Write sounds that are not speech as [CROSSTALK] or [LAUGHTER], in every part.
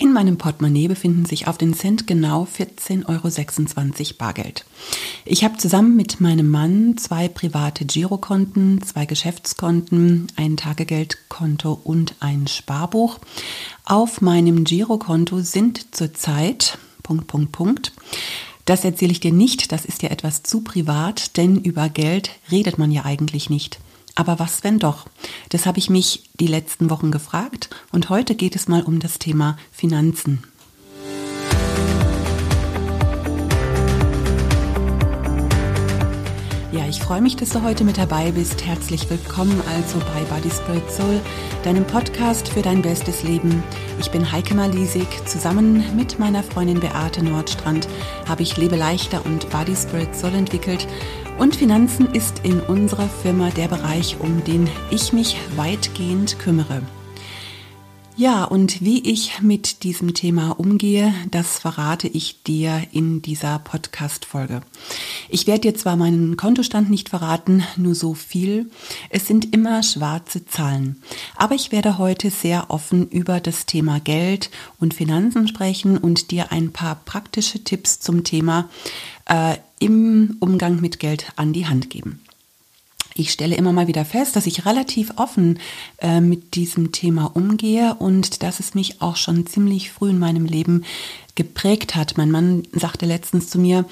In meinem Portemonnaie befinden sich auf den Cent genau 14,26 Euro Bargeld. Ich habe zusammen mit meinem Mann zwei private Girokonten, zwei Geschäftskonten, ein Tagegeldkonto und ein Sparbuch. Auf meinem Girokonto sind zurzeit Punkt, Punkt, Punkt. Das erzähle ich dir nicht, das ist ja etwas zu privat, denn über Geld redet man ja eigentlich nicht. Aber was, wenn doch? Das habe ich mich die letzten Wochen gefragt und heute geht es mal um das Thema Finanzen. Ja, ich freue mich, dass du heute mit dabei bist. Herzlich willkommen also bei Body Spirit Soul, deinem Podcast für dein bestes Leben. Ich bin Heike Malisig. Zusammen mit meiner Freundin Beate Nordstrand habe ich Lebe leichter und Body Spirit Soul entwickelt und Finanzen ist in unserer Firma der Bereich, um den ich mich weitgehend kümmere. Ja, und wie ich mit diesem Thema umgehe, das verrate ich dir in dieser Podcast-Folge. Ich werde dir zwar meinen Kontostand nicht verraten, nur so viel. Es sind immer schwarze Zahlen. Aber ich werde heute sehr offen über das Thema Geld und Finanzen sprechen und dir ein paar praktische Tipps zum Thema äh, im Umgang mit Geld an die Hand geben. Ich stelle immer mal wieder fest, dass ich relativ offen äh, mit diesem Thema umgehe und dass es mich auch schon ziemlich früh in meinem Leben geprägt hat. Mein Mann sagte letztens zu mir,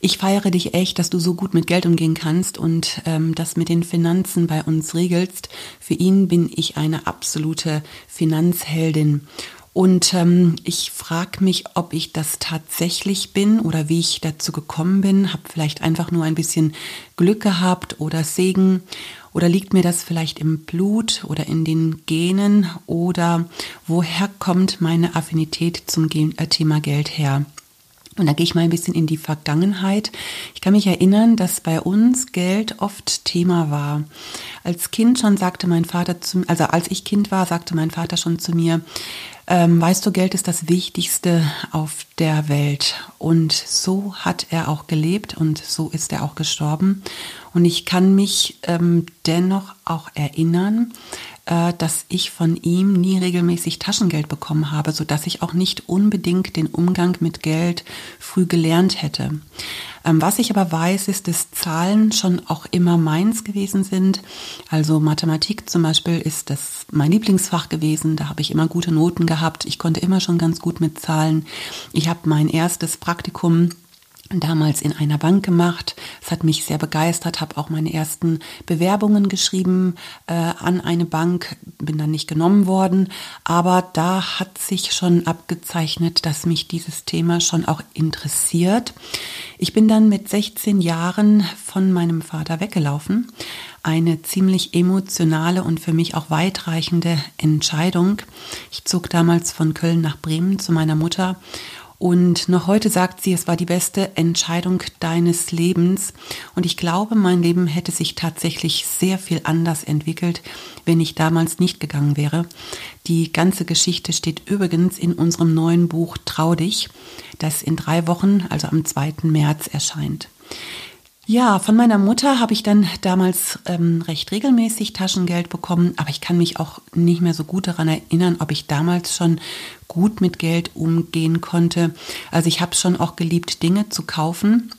ich feiere dich echt, dass du so gut mit Geld umgehen kannst und ähm, das mit den Finanzen bei uns regelst. Für ihn bin ich eine absolute Finanzheldin. Und ähm, ich frage mich, ob ich das tatsächlich bin oder wie ich dazu gekommen bin. Habe vielleicht einfach nur ein bisschen Glück gehabt oder Segen. Oder liegt mir das vielleicht im Blut oder in den Genen? Oder woher kommt meine Affinität zum äh, Thema Geld her? Und da gehe ich mal ein bisschen in die Vergangenheit. Ich kann mich erinnern, dass bei uns Geld oft Thema war. Als Kind schon sagte mein Vater zu, also als ich Kind war, sagte mein Vater schon zu mir, ähm, weißt du, Geld ist das Wichtigste auf der Welt. Und so hat er auch gelebt und so ist er auch gestorben. Und ich kann mich ähm, dennoch auch erinnern, dass ich von ihm nie regelmäßig Taschengeld bekommen habe, so dass ich auch nicht unbedingt den Umgang mit Geld früh gelernt hätte. Ähm, was ich aber weiß, ist, dass Zahlen schon auch immer meins gewesen sind. Also Mathematik zum Beispiel ist das mein Lieblingsfach gewesen. Da habe ich immer gute Noten gehabt. Ich konnte immer schon ganz gut mit Zahlen. Ich habe mein erstes Praktikum damals in einer Bank gemacht. Es hat mich sehr begeistert, habe auch meine ersten Bewerbungen geschrieben äh, an eine Bank, bin dann nicht genommen worden, aber da hat sich schon abgezeichnet, dass mich dieses Thema schon auch interessiert. Ich bin dann mit 16 Jahren von meinem Vater weggelaufen. Eine ziemlich emotionale und für mich auch weitreichende Entscheidung. Ich zog damals von Köln nach Bremen zu meiner Mutter und noch heute sagt sie, es war die beste Entscheidung deines Lebens. Und ich glaube, mein Leben hätte sich tatsächlich sehr viel anders entwickelt, wenn ich damals nicht gegangen wäre. Die ganze Geschichte steht übrigens in unserem neuen Buch Trau dich, das in drei Wochen, also am 2. März erscheint. Ja, von meiner Mutter habe ich dann damals ähm, recht regelmäßig Taschengeld bekommen, aber ich kann mich auch nicht mehr so gut daran erinnern, ob ich damals schon gut mit Geld umgehen konnte. Also ich habe schon auch geliebt, Dinge zu kaufen,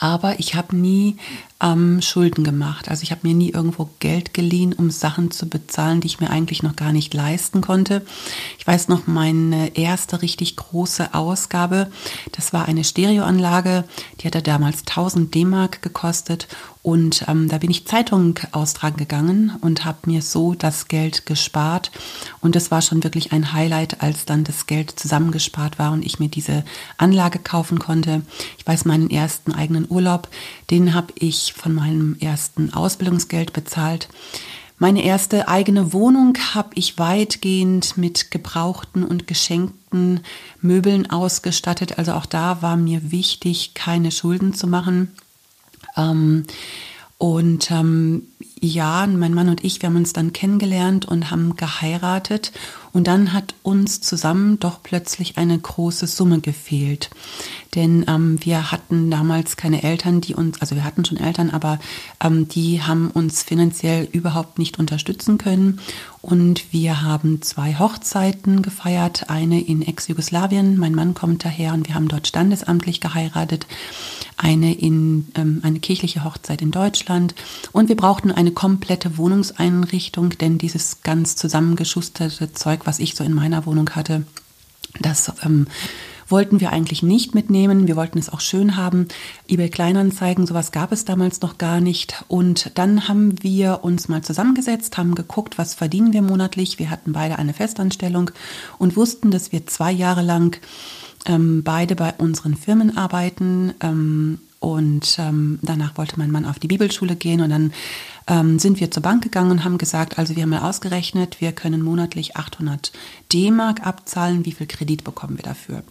aber ich habe nie ähm, Schulden gemacht. Also ich habe mir nie irgendwo Geld geliehen, um Sachen zu bezahlen, die ich mir eigentlich noch gar nicht leisten konnte. Ich weiß noch, meine erste richtig große Ausgabe, das war eine Stereoanlage, die hatte damals 1000 D-Mark gekostet und ähm, da bin ich Zeitung austragen gegangen und habe mir so das Geld gespart. Und das war schon wirklich ein Highlight, als dann das Geld zusammengespart war und ich mir diese Anlage kaufen konnte. Ich weiß, meinen ersten eigenen Urlaub, den habe ich von meinem ersten Ausbildungsgeld bezahlt. Meine erste eigene Wohnung habe ich weitgehend mit gebrauchten und geschenkten Möbeln ausgestattet. Also auch da war mir wichtig, keine Schulden zu machen. Ähm, und ähm, Jahren, mein Mann und ich, wir haben uns dann kennengelernt und haben geheiratet. Und dann hat uns zusammen doch plötzlich eine große Summe gefehlt. Denn ähm, wir hatten damals keine Eltern, die uns, also wir hatten schon Eltern, aber ähm, die haben uns finanziell überhaupt nicht unterstützen können. Und wir haben zwei Hochzeiten gefeiert, eine in Ex-Jugoslawien, mein Mann kommt daher und wir haben dort standesamtlich geheiratet, eine in ähm, eine kirchliche Hochzeit in Deutschland. Und wir brauchten eine komplette Wohnungseinrichtung, denn dieses ganz zusammengeschusterte Zeug, was ich so in meiner Wohnung hatte, das ähm, wollten wir eigentlich nicht mitnehmen. Wir wollten es auch schön haben. eBay Kleinanzeigen, sowas gab es damals noch gar nicht. Und dann haben wir uns mal zusammengesetzt, haben geguckt, was verdienen wir monatlich. Wir hatten beide eine Festanstellung und wussten, dass wir zwei Jahre lang ähm, beide bei unseren Firmen arbeiten. Ähm, und ähm, danach wollte mein Mann auf die Bibelschule gehen und dann ähm, sind wir zur Bank gegangen und haben gesagt, also wir haben mal ausgerechnet, wir können monatlich 800 D-Mark abzahlen, wie viel Kredit bekommen wir dafür?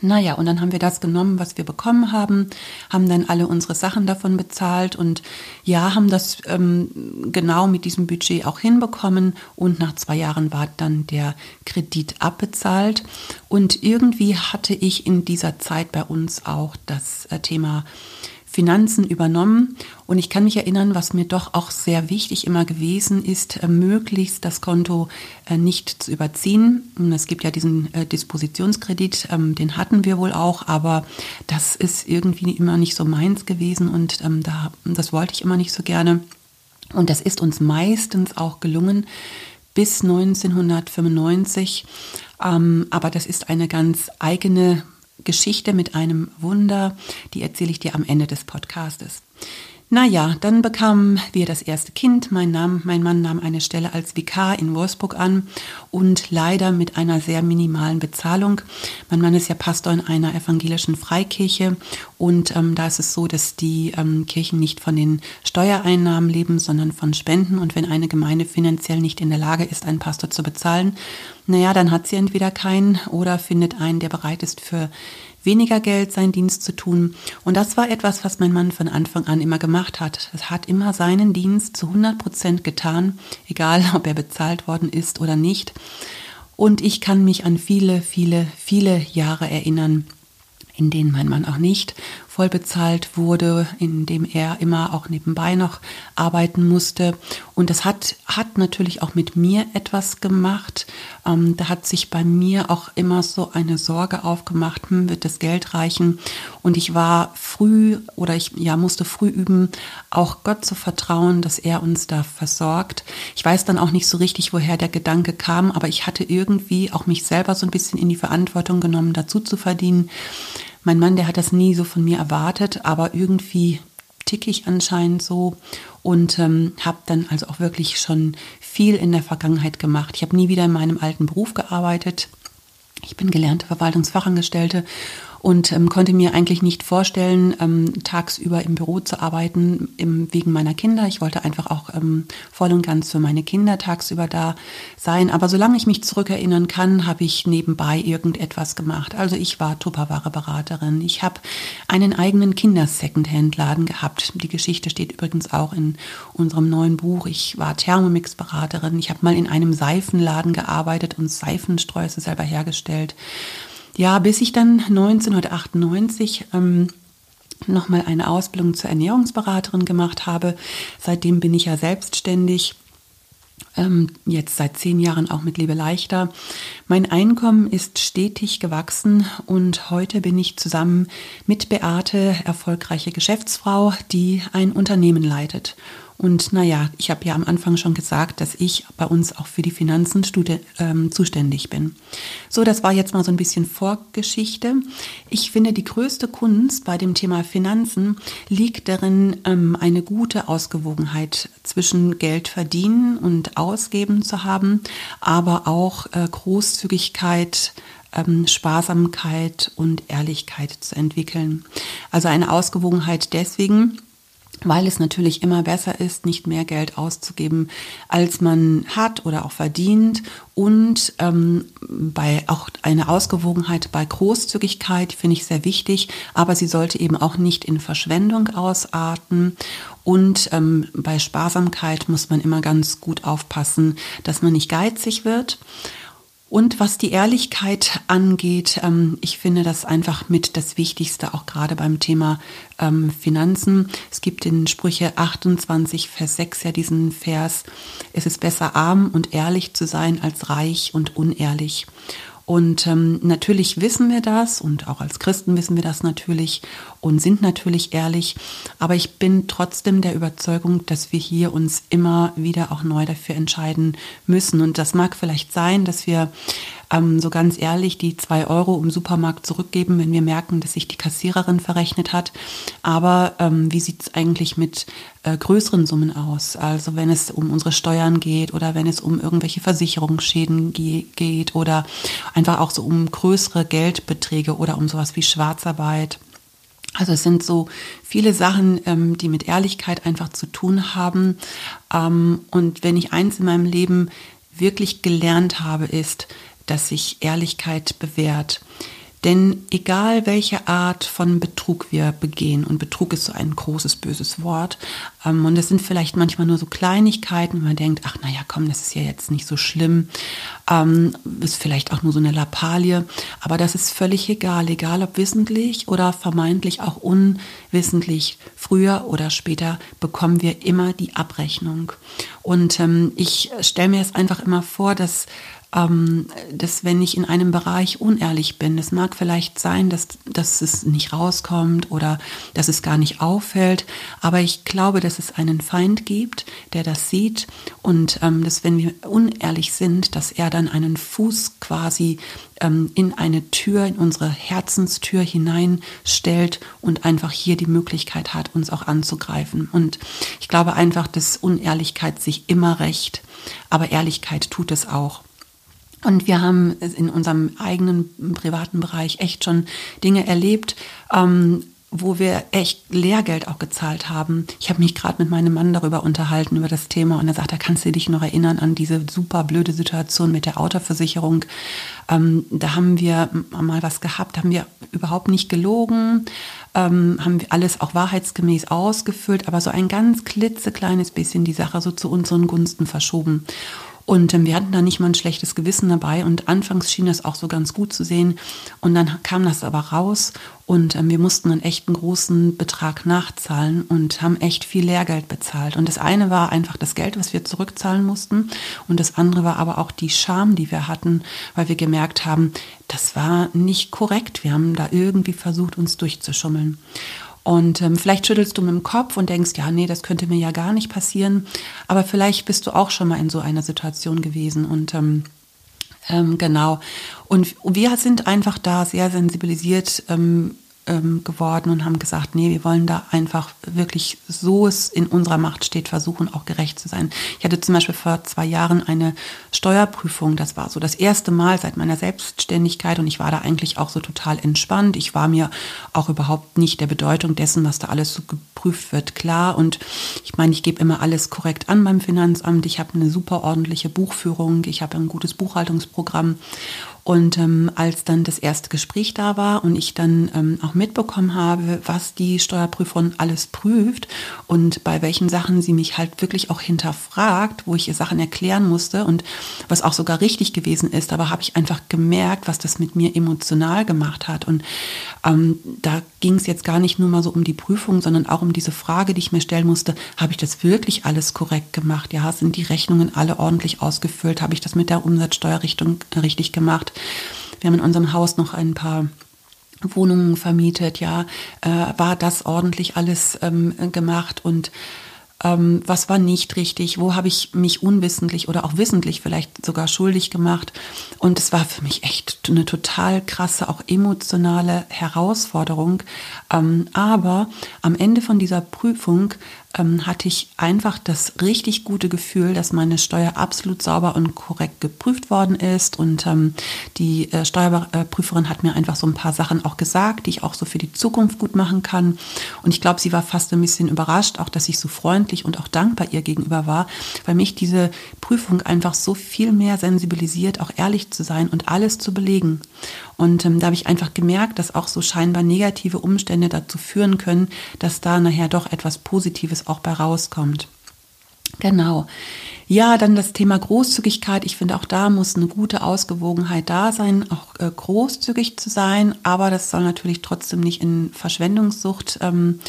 Naja, und dann haben wir das genommen, was wir bekommen haben, haben dann alle unsere Sachen davon bezahlt und ja, haben das ähm, genau mit diesem Budget auch hinbekommen. Und nach zwei Jahren war dann der Kredit abbezahlt. Und irgendwie hatte ich in dieser Zeit bei uns auch das äh, Thema Finanzen übernommen. Und ich kann mich erinnern, was mir doch auch sehr wichtig immer gewesen ist, äh, möglichst das Konto äh, nicht zu überziehen. Es gibt ja diesen äh, Dispositionskredit, ähm, den hatten wir wohl auch, aber das ist irgendwie immer nicht so meins gewesen und ähm, da, das wollte ich immer nicht so gerne. Und das ist uns meistens auch gelungen bis 1995. Ähm, aber das ist eine ganz eigene Geschichte mit einem Wunder, die erzähle ich dir am Ende des Podcastes. Naja, dann bekamen wir das erste Kind. Mein, Name, mein Mann nahm eine Stelle als Vikar in Wolfsburg an und leider mit einer sehr minimalen Bezahlung. Mein Mann ist ja Pastor in einer evangelischen Freikirche und ähm, da ist es so, dass die ähm, Kirchen nicht von den Steuereinnahmen leben, sondern von Spenden. Und wenn eine Gemeinde finanziell nicht in der Lage ist, einen Pastor zu bezahlen, naja, dann hat sie entweder keinen oder findet einen, der bereit ist, für weniger Geld seinen Dienst zu tun. Und das war etwas, was mein Mann von Anfang an immer gemacht hat. Er hat immer seinen Dienst zu 100 Prozent getan, egal ob er bezahlt worden ist oder nicht. Und ich kann mich an viele, viele, viele Jahre erinnern, in denen mein Mann auch nicht voll bezahlt wurde, in dem er immer auch nebenbei noch arbeiten musste. Und das hat, hat natürlich auch mit mir etwas gemacht. Ähm, da hat sich bei mir auch immer so eine Sorge aufgemacht, hm, wird das Geld reichen? Und ich war früh oder ich ja, musste früh üben, auch Gott zu vertrauen, dass er uns da versorgt. Ich weiß dann auch nicht so richtig, woher der Gedanke kam, aber ich hatte irgendwie auch mich selber so ein bisschen in die Verantwortung genommen, dazu zu verdienen. Mein Mann, der hat das nie so von mir erwartet, aber irgendwie ticke ich anscheinend so und ähm, habe dann also auch wirklich schon viel in der Vergangenheit gemacht. Ich habe nie wieder in meinem alten Beruf gearbeitet. Ich bin gelernte Verwaltungsfachangestellte und ähm, konnte mir eigentlich nicht vorstellen, ähm, tagsüber im Büro zu arbeiten im, wegen meiner Kinder. Ich wollte einfach auch ähm, voll und ganz für meine Kinder tagsüber da sein. Aber solange ich mich zurückerinnern kann, habe ich nebenbei irgendetwas gemacht. Also ich war Tupperware-Beraterin. Ich habe einen eigenen Kinder-Secondhand-Laden gehabt. Die Geschichte steht übrigens auch in unserem neuen Buch. Ich war Thermomix-Beraterin. Ich habe mal in einem Seifenladen gearbeitet und Seifensträuße selber hergestellt. Ja, bis ich dann 1998 ähm, nochmal eine Ausbildung zur Ernährungsberaterin gemacht habe. Seitdem bin ich ja selbstständig ähm, jetzt seit zehn Jahren auch mit Lebe leichter. Mein Einkommen ist stetig gewachsen und heute bin ich zusammen mit Beate erfolgreiche Geschäftsfrau, die ein Unternehmen leitet. Und naja, ich habe ja am Anfang schon gesagt, dass ich bei uns auch für die Finanzen ähm, zuständig bin. So, das war jetzt mal so ein bisschen Vorgeschichte. Ich finde, die größte Kunst bei dem Thema Finanzen liegt darin, ähm, eine gute Ausgewogenheit zwischen Geld verdienen und ausgeben zu haben, aber auch äh, Großzügigkeit, ähm, Sparsamkeit und Ehrlichkeit zu entwickeln. Also eine Ausgewogenheit deswegen, weil es natürlich immer besser ist, nicht mehr Geld auszugeben, als man hat oder auch verdient. Und ähm, bei auch eine Ausgewogenheit bei Großzügigkeit finde ich sehr wichtig, aber sie sollte eben auch nicht in Verschwendung ausarten. Und ähm, bei Sparsamkeit muss man immer ganz gut aufpassen, dass man nicht geizig wird und was die Ehrlichkeit angeht, ähm, ich finde das einfach mit das Wichtigste, auch gerade beim Thema ähm, Finanzen. Es gibt in Sprüche 28, Vers 6 ja diesen Vers, es ist besser arm und ehrlich zu sein als reich und unehrlich. Und ähm, natürlich wissen wir das und auch als Christen wissen wir das natürlich und sind natürlich ehrlich. Aber ich bin trotzdem der Überzeugung, dass wir hier uns immer wieder auch neu dafür entscheiden müssen. Und das mag vielleicht sein, dass wir ähm, so ganz ehrlich die zwei Euro im Supermarkt zurückgeben, wenn wir merken, dass sich die Kassiererin verrechnet hat. Aber ähm, wie sieht es eigentlich mit äh, größeren Summen aus? Also wenn es um unsere Steuern geht oder wenn es um irgendwelche Versicherungsschäden ge geht oder einfach auch so um größere Geldbeträge oder um sowas wie Schwarzarbeit. Also es sind so viele Sachen, ähm, die mit Ehrlichkeit einfach zu tun haben. Ähm, und wenn ich eins in meinem Leben wirklich gelernt habe, ist, dass sich Ehrlichkeit bewährt. Denn egal welche Art von Betrug wir begehen, und Betrug ist so ein großes, böses Wort, ähm, und es sind vielleicht manchmal nur so Kleinigkeiten, wo man denkt, ach naja, komm, das ist ja jetzt nicht so schlimm, ähm, ist vielleicht auch nur so eine Lappalie, aber das ist völlig egal, egal ob wissentlich oder vermeintlich auch unwissentlich, früher oder später bekommen wir immer die Abrechnung. Und ähm, ich stelle mir es einfach immer vor, dass dass wenn ich in einem Bereich unehrlich bin, es mag vielleicht sein, dass, dass es nicht rauskommt oder dass es gar nicht auffällt, aber ich glaube, dass es einen Feind gibt, der das sieht und ähm, dass wenn wir unehrlich sind, dass er dann einen Fuß quasi ähm, in eine Tür, in unsere Herzenstür hineinstellt und einfach hier die Möglichkeit hat, uns auch anzugreifen. Und ich glaube einfach, dass Unehrlichkeit sich immer rächt, aber Ehrlichkeit tut es auch. Und wir haben in unserem eigenen privaten Bereich echt schon Dinge erlebt, ähm, wo wir echt Lehrgeld auch gezahlt haben. Ich habe mich gerade mit meinem Mann darüber unterhalten, über das Thema, und er sagt, da kannst du dich noch erinnern an diese super blöde Situation mit der Autoversicherung. Ähm, da haben wir mal was gehabt, haben wir überhaupt nicht gelogen, ähm, haben wir alles auch wahrheitsgemäß ausgefüllt, aber so ein ganz klitzekleines bisschen die Sache so zu unseren Gunsten verschoben. Und ähm, wir hatten da nicht mal ein schlechtes Gewissen dabei. Und anfangs schien das auch so ganz gut zu sehen. Und dann kam das aber raus und ähm, wir mussten einen echten großen Betrag nachzahlen und haben echt viel Lehrgeld bezahlt. Und das eine war einfach das Geld, was wir zurückzahlen mussten. Und das andere war aber auch die Scham, die wir hatten, weil wir gemerkt haben, das war nicht korrekt. Wir haben da irgendwie versucht, uns durchzuschummeln. Und ähm, vielleicht schüttelst du mit dem Kopf und denkst, ja, nee, das könnte mir ja gar nicht passieren. Aber vielleicht bist du auch schon mal in so einer Situation gewesen. Und ähm, ähm, genau. Und wir sind einfach da sehr sensibilisiert ähm, ähm, geworden und haben gesagt, nee, wir wollen da einfach wirklich, so es in unserer Macht steht, versuchen, auch gerecht zu sein. Ich hatte zum Beispiel vor zwei Jahren eine Steuerprüfung. Das war so das erste Mal seit meiner Selbstständigkeit und ich war da eigentlich auch so total entspannt. Ich war mir auch überhaupt nicht der Bedeutung dessen, was da alles so geprüft wird, klar. Und ich meine, ich gebe immer alles korrekt an beim Finanzamt. Ich habe eine super ordentliche Buchführung. Ich habe ein gutes Buchhaltungsprogramm und ähm, als dann das erste Gespräch da war und ich dann ähm, auch mitbekommen habe, was die Steuerprüferin alles prüft und bei welchen Sachen sie mich halt wirklich auch hinterfragt, wo ich ihr Sachen erklären musste und was auch sogar richtig gewesen ist, aber habe ich einfach gemerkt, was das mit mir emotional gemacht hat. Und ähm, da ging es jetzt gar nicht nur mal so um die Prüfung, sondern auch um diese Frage, die ich mir stellen musste, habe ich das wirklich alles korrekt gemacht? Ja, sind die Rechnungen alle ordentlich ausgefüllt? Habe ich das mit der Umsatzsteuerrichtung richtig gemacht? Wir haben in unserem Haus noch ein paar Wohnungen vermietet, ja, äh, war das ordentlich alles ähm, gemacht und ähm, was war nicht richtig, wo habe ich mich unwissentlich oder auch wissentlich vielleicht sogar schuldig gemacht. Und es war für mich echt eine total krasse, auch emotionale Herausforderung. Ähm, aber am Ende von dieser Prüfung ähm, hatte ich einfach das richtig gute Gefühl, dass meine Steuer absolut sauber und korrekt geprüft worden ist. Und ähm, die äh, Steuerprüferin hat mir einfach so ein paar Sachen auch gesagt, die ich auch so für die Zukunft gut machen kann. Und ich glaube, sie war fast ein bisschen überrascht, auch dass ich so freundlich und auch dankbar ihr gegenüber war, weil mich diese Prüfung einfach so viel mehr sensibilisiert, auch ehrlich zu sein und alles zu belegen. Und ähm, da habe ich einfach gemerkt, dass auch so scheinbar negative Umstände dazu führen können, dass da nachher doch etwas Positives auch bei rauskommt. Genau. Ja, dann das Thema Großzügigkeit. Ich finde, auch da muss eine gute Ausgewogenheit da sein, auch äh, großzügig zu sein, aber das soll natürlich trotzdem nicht in Verschwendungssucht ähm,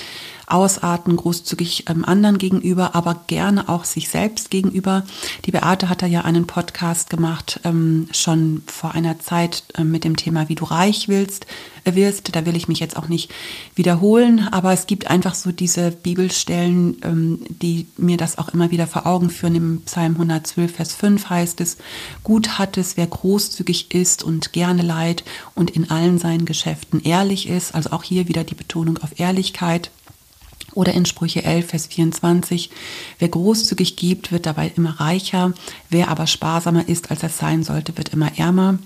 ausarten, großzügig ähm, anderen gegenüber, aber gerne auch sich selbst gegenüber. Die Beate hat da ja einen Podcast gemacht, ähm, schon vor einer Zeit äh, mit dem Thema, wie du reich willst, äh, wirst. Da will ich mich jetzt auch nicht wiederholen, aber es gibt einfach so diese Bibelstellen, ähm, die mir das auch immer wieder vor Augen führen. Im Psalm 112, Vers 5 heißt es, gut hat es, wer großzügig ist und gerne leid und in allen seinen Geschäften ehrlich ist. Also auch hier wieder die Betonung auf Ehrlichkeit. Oder in Sprüche 11, Vers 24, wer großzügig gibt, wird dabei immer reicher, wer aber sparsamer ist, als er sein sollte, wird immer ärmer.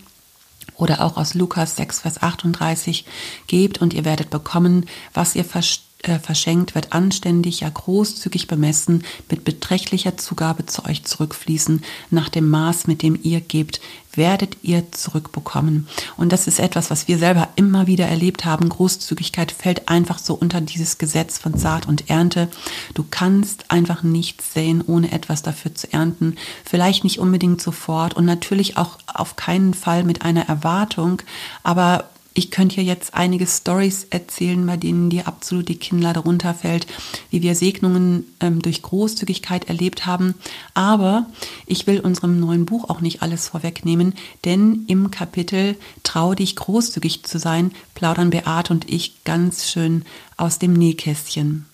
Oder auch aus Lukas 6, Vers 38, gebt und ihr werdet bekommen, was ihr versteht äh, verschenkt, wird anständig, ja großzügig bemessen, mit beträchtlicher Zugabe zu euch zurückfließen. Nach dem Maß, mit dem ihr gebt, werdet ihr zurückbekommen. Und das ist etwas, was wir selber immer wieder erlebt haben. Großzügigkeit fällt einfach so unter dieses Gesetz von Saat und Ernte. Du kannst einfach nichts sehen, ohne etwas dafür zu ernten. Vielleicht nicht unbedingt sofort und natürlich auch auf keinen Fall mit einer Erwartung, aber ich könnte hier jetzt einige Stories erzählen, bei denen dir absolut die Kinnlade runterfällt, wie wir Segnungen ähm, durch Großzügigkeit erlebt haben. Aber ich will unserem neuen Buch auch nicht alles vorwegnehmen, denn im Kapitel Trau dich großzügig zu sein, plaudern Beate und ich ganz schön aus dem Nähkästchen.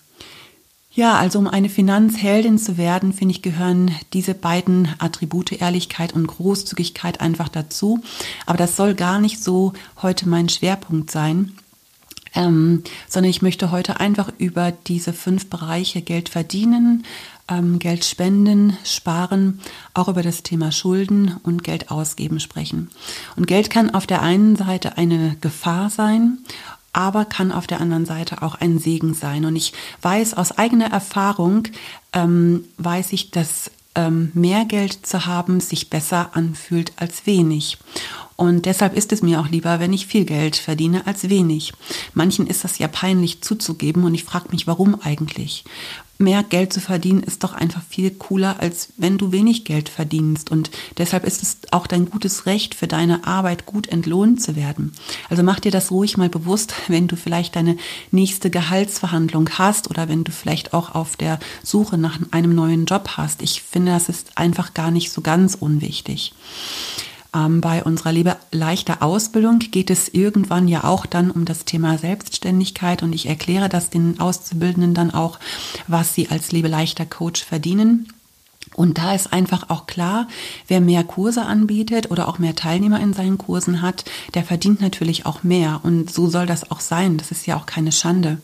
Ja, also um eine Finanzheldin zu werden, finde ich, gehören diese beiden Attribute Ehrlichkeit und Großzügigkeit einfach dazu. Aber das soll gar nicht so heute mein Schwerpunkt sein. Ähm, sondern ich möchte heute einfach über diese fünf Bereiche Geld verdienen, ähm, Geld spenden, sparen, auch über das Thema Schulden und Geld ausgeben sprechen. Und Geld kann auf der einen Seite eine Gefahr sein aber kann auf der anderen Seite auch ein Segen sein. Und ich weiß aus eigener Erfahrung, ähm, weiß ich, dass ähm, mehr Geld zu haben sich besser anfühlt als wenig. Und deshalb ist es mir auch lieber, wenn ich viel Geld verdiene als wenig. Manchen ist das ja peinlich zuzugeben und ich frage mich, warum eigentlich? Mehr Geld zu verdienen ist doch einfach viel cooler, als wenn du wenig Geld verdienst. Und deshalb ist es auch dein gutes Recht, für deine Arbeit gut entlohnt zu werden. Also mach dir das ruhig mal bewusst, [LAUGHS] wenn du vielleicht deine nächste Gehaltsverhandlung hast oder wenn du vielleicht auch auf der Suche nach einem neuen Job hast. Ich finde, das ist einfach gar nicht so ganz unwichtig. Ähm, bei unserer Liebe leichter Ausbildung geht es irgendwann ja auch dann um das Thema Selbstständigkeit und ich erkläre das den Auszubildenden dann auch, was sie als Liebe leichter Coach verdienen. Und da ist einfach auch klar, wer mehr Kurse anbietet oder auch mehr Teilnehmer in seinen Kursen hat, der verdient natürlich auch mehr. Und so soll das auch sein. Das ist ja auch keine Schande.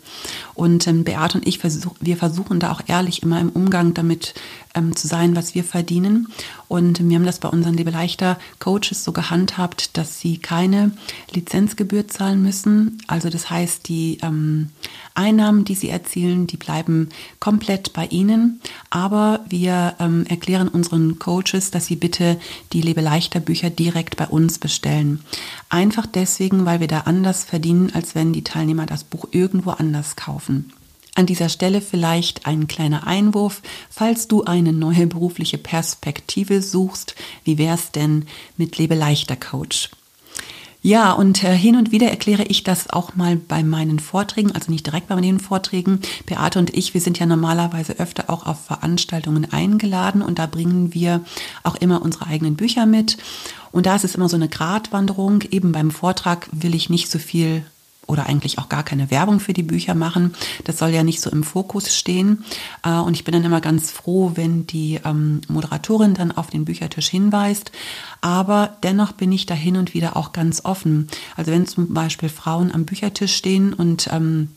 Und ähm, Beate und ich, versuch, wir versuchen da auch ehrlich immer im Umgang damit ähm, zu sein, was wir verdienen. Und wir haben das bei unseren Liebe leichter Coaches so gehandhabt, dass sie keine Lizenzgebühr zahlen müssen. Also das heißt, die ähm, Einnahmen, die sie erzielen, die bleiben komplett bei ihnen. Aber wir ähm, erklären unseren Coaches, dass sie bitte die Liebe leichter Bücher direkt bei uns bestellen. Einfach deswegen, weil wir da anders verdienen, als wenn die Teilnehmer das Buch irgendwo anders kaufen. An dieser Stelle vielleicht ein kleiner Einwurf, falls du eine neue berufliche Perspektive suchst, wie wär's denn mit Lebe leichter Coach? Ja, und äh, hin und wieder erkläre ich das auch mal bei meinen Vorträgen, also nicht direkt bei meinen Vorträgen. Beate und ich, wir sind ja normalerweise öfter auch auf Veranstaltungen eingeladen und da bringen wir auch immer unsere eigenen Bücher mit. Und da ist es immer so eine Gratwanderung. Eben beim Vortrag will ich nicht so viel oder eigentlich auch gar keine Werbung für die Bücher machen. Das soll ja nicht so im Fokus stehen. Äh, und ich bin dann immer ganz froh, wenn die ähm, Moderatorin dann auf den Büchertisch hinweist. Aber dennoch bin ich da hin und wieder auch ganz offen. Also wenn zum Beispiel Frauen am Büchertisch stehen und ähm,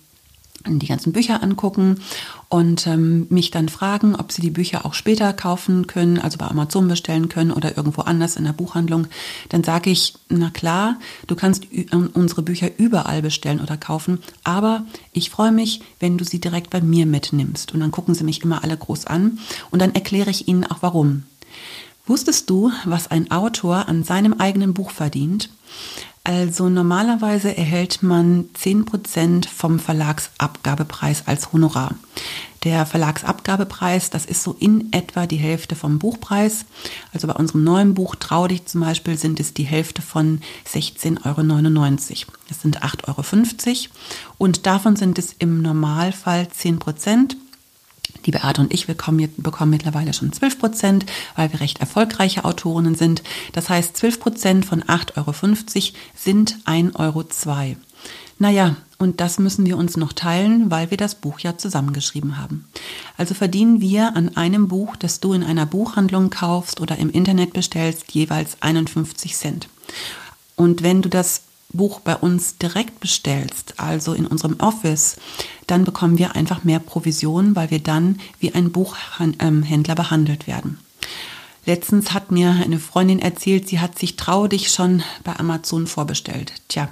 die ganzen Bücher angucken und ähm, mich dann fragen, ob sie die Bücher auch später kaufen können, also bei Amazon bestellen können oder irgendwo anders in der Buchhandlung, dann sage ich, na klar, du kannst unsere Bücher überall bestellen oder kaufen, aber ich freue mich, wenn du sie direkt bei mir mitnimmst. Und dann gucken sie mich immer alle groß an und dann erkläre ich ihnen auch warum. Wusstest du, was ein Autor an seinem eigenen Buch verdient? Also normalerweise erhält man 10% vom Verlagsabgabepreis als Honorar. Der Verlagsabgabepreis, das ist so in etwa die Hälfte vom Buchpreis. Also bei unserem neuen Buch Trau dich zum Beispiel sind es die Hälfte von 16,99 Euro. Das sind 8,50 Euro. Und davon sind es im Normalfall 10 Prozent. Die Beate und ich bekommen, bekommen mittlerweile schon 12 Prozent, weil wir recht erfolgreiche Autorinnen sind. Das heißt, 12 Prozent von 8,50 Euro sind 1,02 Euro. Naja, und das müssen wir uns noch teilen, weil wir das Buch ja zusammengeschrieben haben. Also verdienen wir an einem Buch, das du in einer Buchhandlung kaufst oder im Internet bestellst, jeweils 51 Cent. Und wenn du das Buch bei uns direkt bestellst, also in unserem Office, dann bekommen wir einfach mehr Provision, weil wir dann wie ein Buchhändler behandelt werden. Letztens hat mir eine Freundin erzählt, sie hat sich trau dich schon bei Amazon vorbestellt. Tja,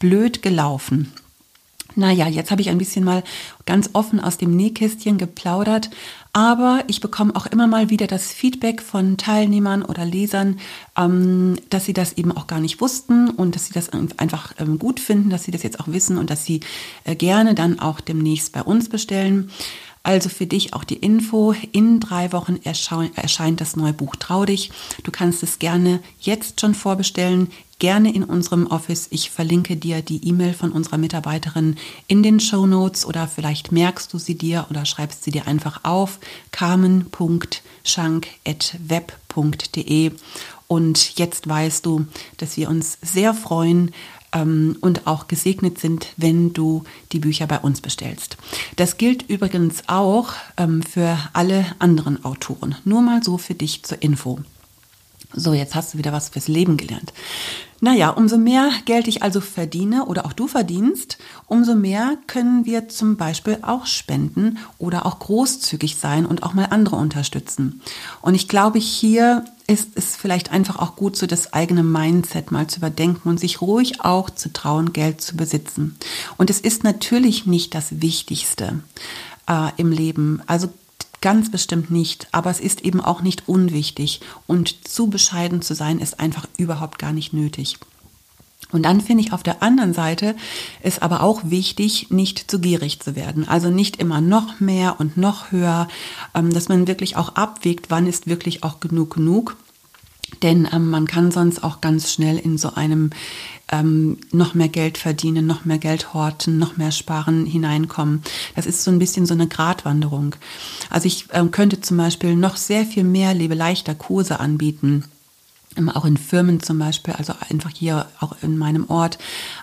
blöd gelaufen. Naja, jetzt habe ich ein bisschen mal ganz offen aus dem Nähkästchen geplaudert, aber ich bekomme auch immer mal wieder das Feedback von Teilnehmern oder Lesern, ähm, dass sie das eben auch gar nicht wussten und dass sie das einfach ähm, gut finden, dass sie das jetzt auch wissen und dass sie äh, gerne dann auch demnächst bei uns bestellen. Also für dich auch die Info. In drei Wochen erscheint das neue Buch Trau dich. Du kannst es gerne jetzt schon vorbestellen gerne in unserem Office. Ich verlinke dir die E-Mail von unserer Mitarbeiterin in den Show Notes oder vielleicht merkst du sie dir oder schreibst sie dir einfach auf carmen.schank.web.de und jetzt weißt du, dass wir uns sehr freuen, und auch gesegnet sind, wenn du die Bücher bei uns bestellst. Das gilt übrigens auch ähm, für alle anderen Autoren. Nur mal so für dich zur Info. So, jetzt hast du wieder was fürs Leben gelernt. Naja, umso mehr Geld ich also verdiene oder auch du verdienst, umso mehr können wir zum Beispiel auch spenden oder auch großzügig sein und auch mal andere unterstützen. Und ich glaube, hier ist es vielleicht einfach auch gut, so das eigene Mindset mal zu überdenken und sich ruhig auch zu trauen, Geld zu besitzen. Und es ist natürlich nicht das Wichtigste äh, im Leben. Also Ganz bestimmt nicht, aber es ist eben auch nicht unwichtig und zu bescheiden zu sein ist einfach überhaupt gar nicht nötig. Und dann finde ich auf der anderen Seite ist aber auch wichtig, nicht zu gierig zu werden. Also nicht immer noch mehr und noch höher, ähm, dass man wirklich auch abwägt, wann ist wirklich auch genug genug. Denn ähm, man kann sonst auch ganz schnell in so einem ähm, noch mehr Geld verdienen, noch mehr Geld horten, noch mehr sparen hineinkommen. Das ist so ein bisschen so eine Gratwanderung. Also ich ähm, könnte zum Beispiel noch sehr viel mehr Lebe leichter Kurse anbieten auch in Firmen zum Beispiel, also einfach hier auch in meinem Ort.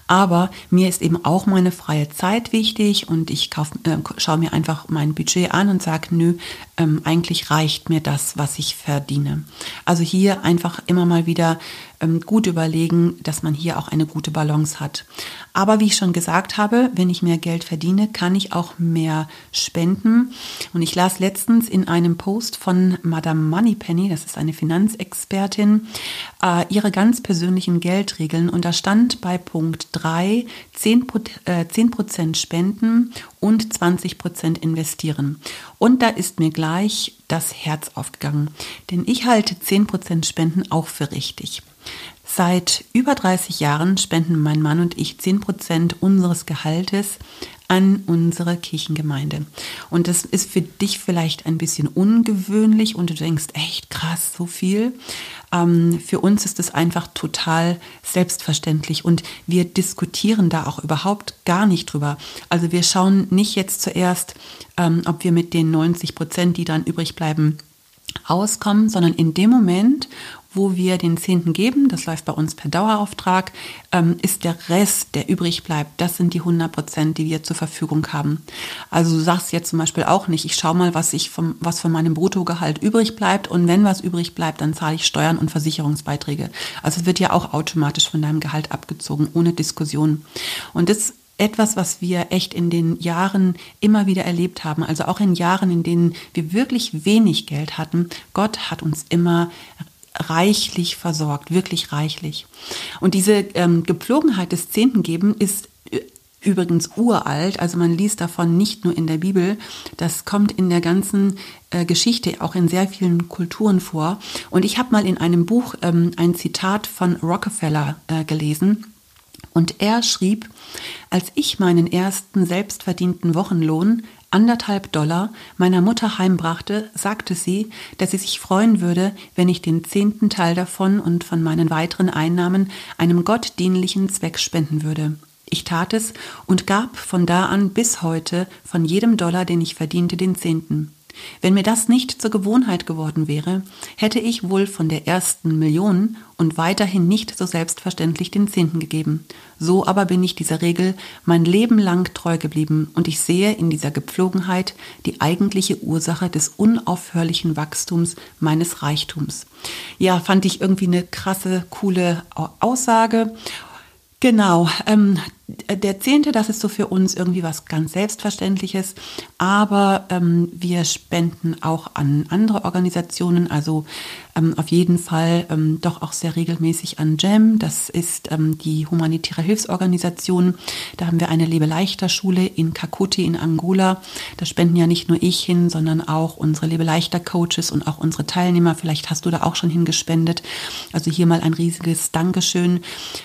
Aber mir ist eben auch meine freie Zeit wichtig und ich kauf, äh, schaue mir einfach mein Budget an und sage, nö, ähm, eigentlich reicht mir das, was ich verdiene. Also hier einfach immer mal wieder ähm, gut überlegen, dass man hier auch eine gute Balance hat. Aber wie ich schon gesagt habe, wenn ich mehr Geld verdiene, kann ich auch mehr spenden. Und ich las letztens in einem Post von Madame Moneypenny, das ist eine Finanzexpertin, äh, ihre ganz persönlichen Geldregeln. Und da stand bei Punkt 3 10, äh, 10 spenden und 20% investieren. Und da ist mir gleich das Herz aufgegangen. Denn ich halte 10% Spenden auch für richtig. Seit über 30 Jahren spenden mein Mann und ich 10% unseres Gehaltes an unsere Kirchengemeinde. Und das ist für dich vielleicht ein bisschen ungewöhnlich und du denkst, echt krass, so viel. Ähm, für uns ist es einfach total selbstverständlich und wir diskutieren da auch überhaupt gar nicht drüber. Also wir schauen nicht jetzt zuerst, ähm, ob wir mit den 90 Prozent, die dann übrig bleiben, auskommen, sondern in dem Moment, wo wir den Zehnten geben, das läuft bei uns per Dauerauftrag, ähm, ist der Rest, der übrig bleibt, das sind die 100 Prozent, die wir zur Verfügung haben. Also du sagst jetzt zum Beispiel auch nicht, ich schaue mal, was ich vom, was von meinem Bruttogehalt übrig bleibt und wenn was übrig bleibt, dann zahle ich Steuern und Versicherungsbeiträge. Also es wird ja auch automatisch von deinem Gehalt abgezogen, ohne Diskussion. Und das etwas, was wir echt in den Jahren immer wieder erlebt haben. Also auch in Jahren, in denen wir wirklich wenig Geld hatten. Gott hat uns immer reichlich versorgt, wirklich reichlich. Und diese ähm, Gepflogenheit des Zehntengeben ist äh, übrigens uralt, also man liest davon nicht nur in der Bibel, das kommt in der ganzen äh, Geschichte auch in sehr vielen Kulturen vor. Und ich habe mal in einem Buch ähm, ein Zitat von Rockefeller äh, gelesen. Und er schrieb, als ich meinen ersten selbstverdienten Wochenlohn anderthalb Dollar meiner Mutter heimbrachte, sagte sie, dass sie sich freuen würde, wenn ich den zehnten Teil davon und von meinen weiteren Einnahmen einem gottdienlichen Zweck spenden würde. Ich tat es und gab von da an bis heute von jedem Dollar, den ich verdiente, den Zehnten. Wenn mir das nicht zur Gewohnheit geworden wäre, hätte ich wohl von der ersten Million und weiterhin nicht so selbstverständlich den Zehnten gegeben. So aber bin ich dieser Regel mein Leben lang treu geblieben und ich sehe in dieser Gepflogenheit die eigentliche Ursache des unaufhörlichen Wachstums meines Reichtums. Ja, fand ich irgendwie eine krasse, coole Aussage. Genau, ähm, der Zehnte, das ist so für uns irgendwie was ganz Selbstverständliches, aber ähm, wir spenden auch an andere Organisationen, also ähm, auf jeden Fall ähm, doch auch sehr regelmäßig an GEM, das ist ähm, die humanitäre Hilfsorganisation. Da haben wir eine Lebeleichter-Schule in Kakuti in Angola. Da spenden ja nicht nur ich hin, sondern auch unsere Lebeleichter-Coaches und auch unsere Teilnehmer. Vielleicht hast du da auch schon hingespendet. Also hier mal ein riesiges Dankeschön.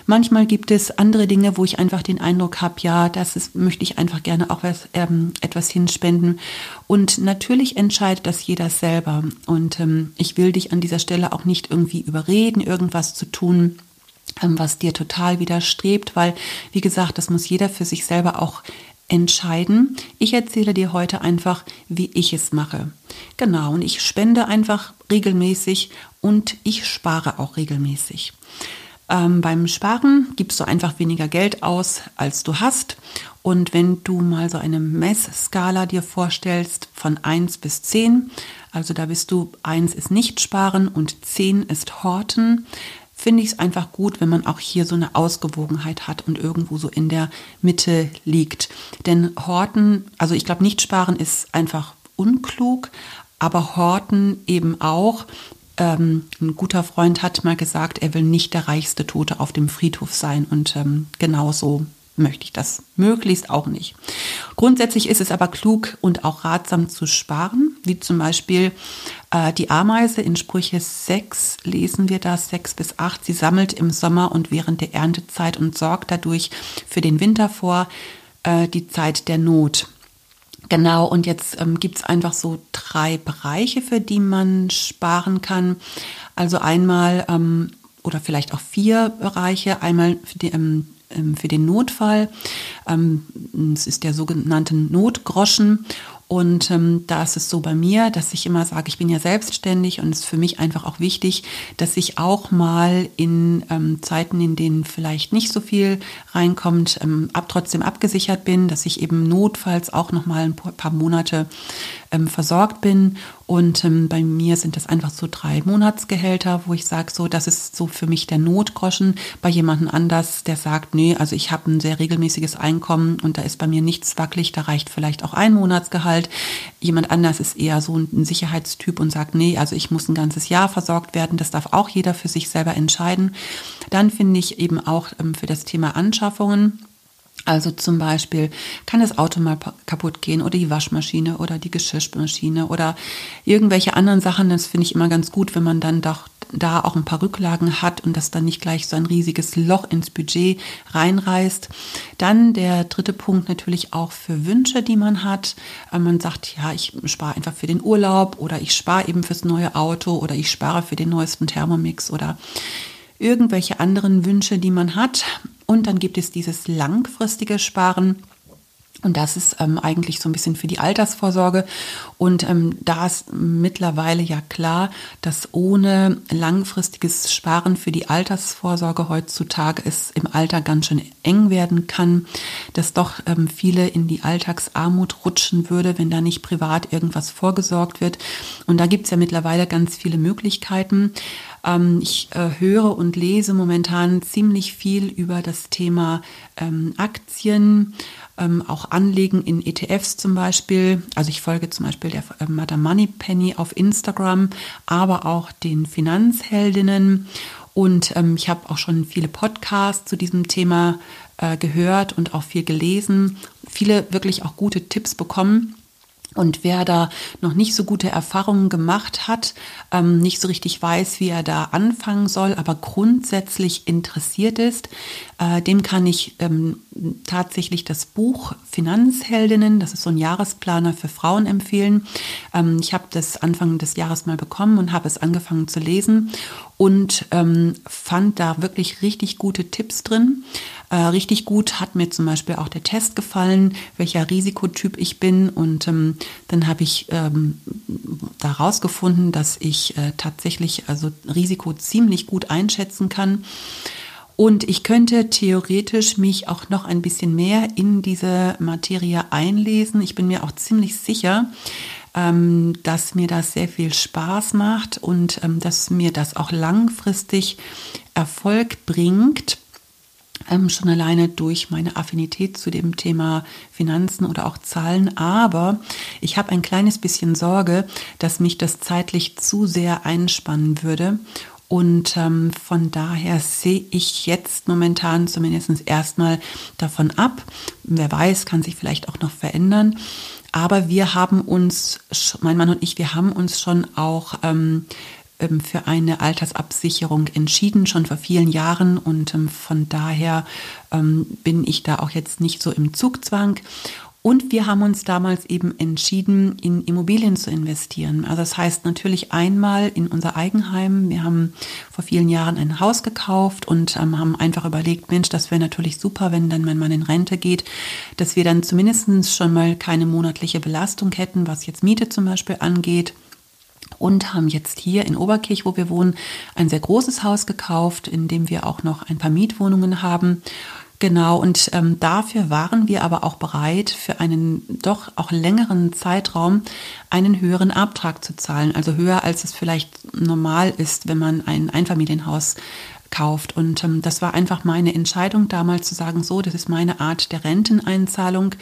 Manchmal gibt es andere Dinge, wo ich einfach den Eindruck habe, ja, das ist, möchte ich einfach gerne auch was, ähm, etwas hinspenden. Und natürlich entscheidet das jeder selber. Und ähm, ich will dich an dieser Stelle auch nicht irgendwie überreden, irgendwas zu tun, ähm, was dir total widerstrebt, weil, wie gesagt, das muss jeder für sich selber auch entscheiden. Ich erzähle dir heute einfach, wie ich es mache. Genau, und ich spende einfach regelmäßig und ich spare auch regelmäßig. Ähm, beim Sparen gibst du einfach weniger Geld aus, als du hast. Und wenn du mal so eine Messskala dir vorstellst von 1 bis 10, also da bist du 1 ist nicht sparen und 10 ist horten, finde ich es einfach gut, wenn man auch hier so eine Ausgewogenheit hat und irgendwo so in der Mitte liegt. Denn horten, also ich glaube, nicht sparen ist einfach unklug, aber horten eben auch, ähm, ein guter Freund hat mal gesagt, er will nicht der reichste Tote auf dem Friedhof sein. Und ähm, genau so möchte ich das möglichst auch nicht. Grundsätzlich ist es aber klug und auch ratsam zu sparen, wie zum Beispiel äh, die Ameise in Sprüche 6 lesen wir das, 6 bis 8. Sie sammelt im Sommer und während der Erntezeit und sorgt dadurch für den Winter vor, äh, die Zeit der Not. Genau, und jetzt ähm, gibt es einfach so drei Bereiche, für die man sparen kann. Also einmal ähm, oder vielleicht auch vier Bereiche. Einmal für, die, ähm für den Notfall. Ähm, es ist der sogenannte Notgroschen. Und ähm, da ist es so bei mir, dass ich immer sage, ich bin ja selbstständig und es ist für mich einfach auch wichtig, dass ich auch mal in ähm, Zeiten, in denen vielleicht nicht so viel reinkommt, ähm, ab, trotzdem abgesichert bin, dass ich eben notfalls auch noch mal ein paar Monate ähm, versorgt bin. Und ähm, bei mir sind das einfach so drei Monatsgehälter, wo ich sage, so, das ist so für mich der Notgroschen. Bei jemandem anders, der sagt, nee, also ich habe ein sehr regelmäßiges Einkommen und da ist bei mir nichts wackelig, da reicht vielleicht auch ein Monatsgehalt. Jemand anders ist eher so ein Sicherheitstyp und sagt, nee, also ich muss ein ganzes Jahr versorgt werden. Das darf auch jeder für sich selber entscheiden. Dann finde ich eben auch ähm, für das Thema Anschaffungen, also zum Beispiel kann das Auto mal kaputt gehen oder die Waschmaschine oder die Geschirrmaschine oder irgendwelche anderen Sachen. Das finde ich immer ganz gut, wenn man dann doch da auch ein paar Rücklagen hat und das dann nicht gleich so ein riesiges Loch ins Budget reinreißt. Dann der dritte Punkt natürlich auch für Wünsche, die man hat. Äh, man sagt, ja, ich spare einfach für den Urlaub oder ich spare eben fürs neue Auto oder ich spare für den neuesten Thermomix oder irgendwelche anderen Wünsche, die man hat. Und dann gibt es dieses langfristige Sparen. Und das ist ähm, eigentlich so ein bisschen für die Altersvorsorge. Und ähm, da ist mittlerweile ja klar, dass ohne langfristiges Sparen für die Altersvorsorge heutzutage es im Alter ganz schön eng werden kann, dass doch ähm, viele in die Alltagsarmut rutschen würde, wenn da nicht privat irgendwas vorgesorgt wird. Und da gibt es ja mittlerweile ganz viele Möglichkeiten. Ähm, ich äh, höre und lese momentan ziemlich viel über das Thema ähm, Aktien, ähm, auch Anlegen in ETFs zum Beispiel. Also ich folge zum Beispiel der äh, Madame Moneypenny auf Instagram, aber auch den Finanzheldinnen. Und ähm, ich habe auch schon viele Podcasts zu diesem Thema äh, gehört und auch viel gelesen, viele wirklich auch gute Tipps bekommen. Und wer da noch nicht so gute Erfahrungen gemacht hat, ähm, nicht so richtig weiß, wie er da anfangen soll, aber grundsätzlich interessiert ist, äh, dem kann ich ähm, tatsächlich das Buch Finanzheldinnen, das ist so ein Jahresplaner für Frauen empfehlen. Ähm, ich habe das Anfang des Jahres mal bekommen und habe es angefangen zu lesen und ähm, fand da wirklich richtig gute Tipps drin. Äh, richtig gut hat mir zum Beispiel auch der Test gefallen, welcher Risikotyp ich bin. Und ähm, dann habe ich ähm, da rausgefunden, dass ich äh, tatsächlich also Risiko ziemlich gut einschätzen kann. Und ich könnte theoretisch mich auch noch ein bisschen mehr in diese Materie einlesen. Ich bin mir auch ziemlich sicher, ähm, dass mir das sehr viel Spaß macht und ähm, dass mir das auch langfristig Erfolg bringt ähm, schon alleine durch meine Affinität zu dem Thema Finanzen oder auch Zahlen. Aber ich habe ein kleines bisschen Sorge, dass mich das zeitlich zu sehr einspannen würde. Und ähm, von daher sehe ich jetzt momentan zumindest erstmal davon ab. Wer weiß, kann sich vielleicht auch noch verändern. Aber wir haben uns, mein Mann und ich, wir haben uns schon auch ähm, ähm, für eine Altersabsicherung entschieden, schon vor vielen Jahren. Und ähm, von daher ähm, bin ich da auch jetzt nicht so im Zugzwang. Und wir haben uns damals eben entschieden, in Immobilien zu investieren. Also das heißt natürlich einmal in unser Eigenheim. Wir haben vor vielen Jahren ein Haus gekauft und ähm, haben einfach überlegt, Mensch, das wäre natürlich super, wenn dann mein Mann in Rente geht, dass wir dann zumindest schon mal keine monatliche Belastung hätten, was jetzt Miete zum Beispiel angeht und haben jetzt hier in Oberkirch, wo wir wohnen, ein sehr großes Haus gekauft, in dem wir auch noch ein paar Mietwohnungen haben. Genau, und ähm, dafür waren wir aber auch bereit, für einen doch auch längeren Zeitraum einen höheren Abtrag zu zahlen. Also höher, als es vielleicht normal ist, wenn man ein Einfamilienhaus kauft. Und ähm, das war einfach meine Entscheidung damals zu sagen, so, das ist meine Art der Renteneinzahlung.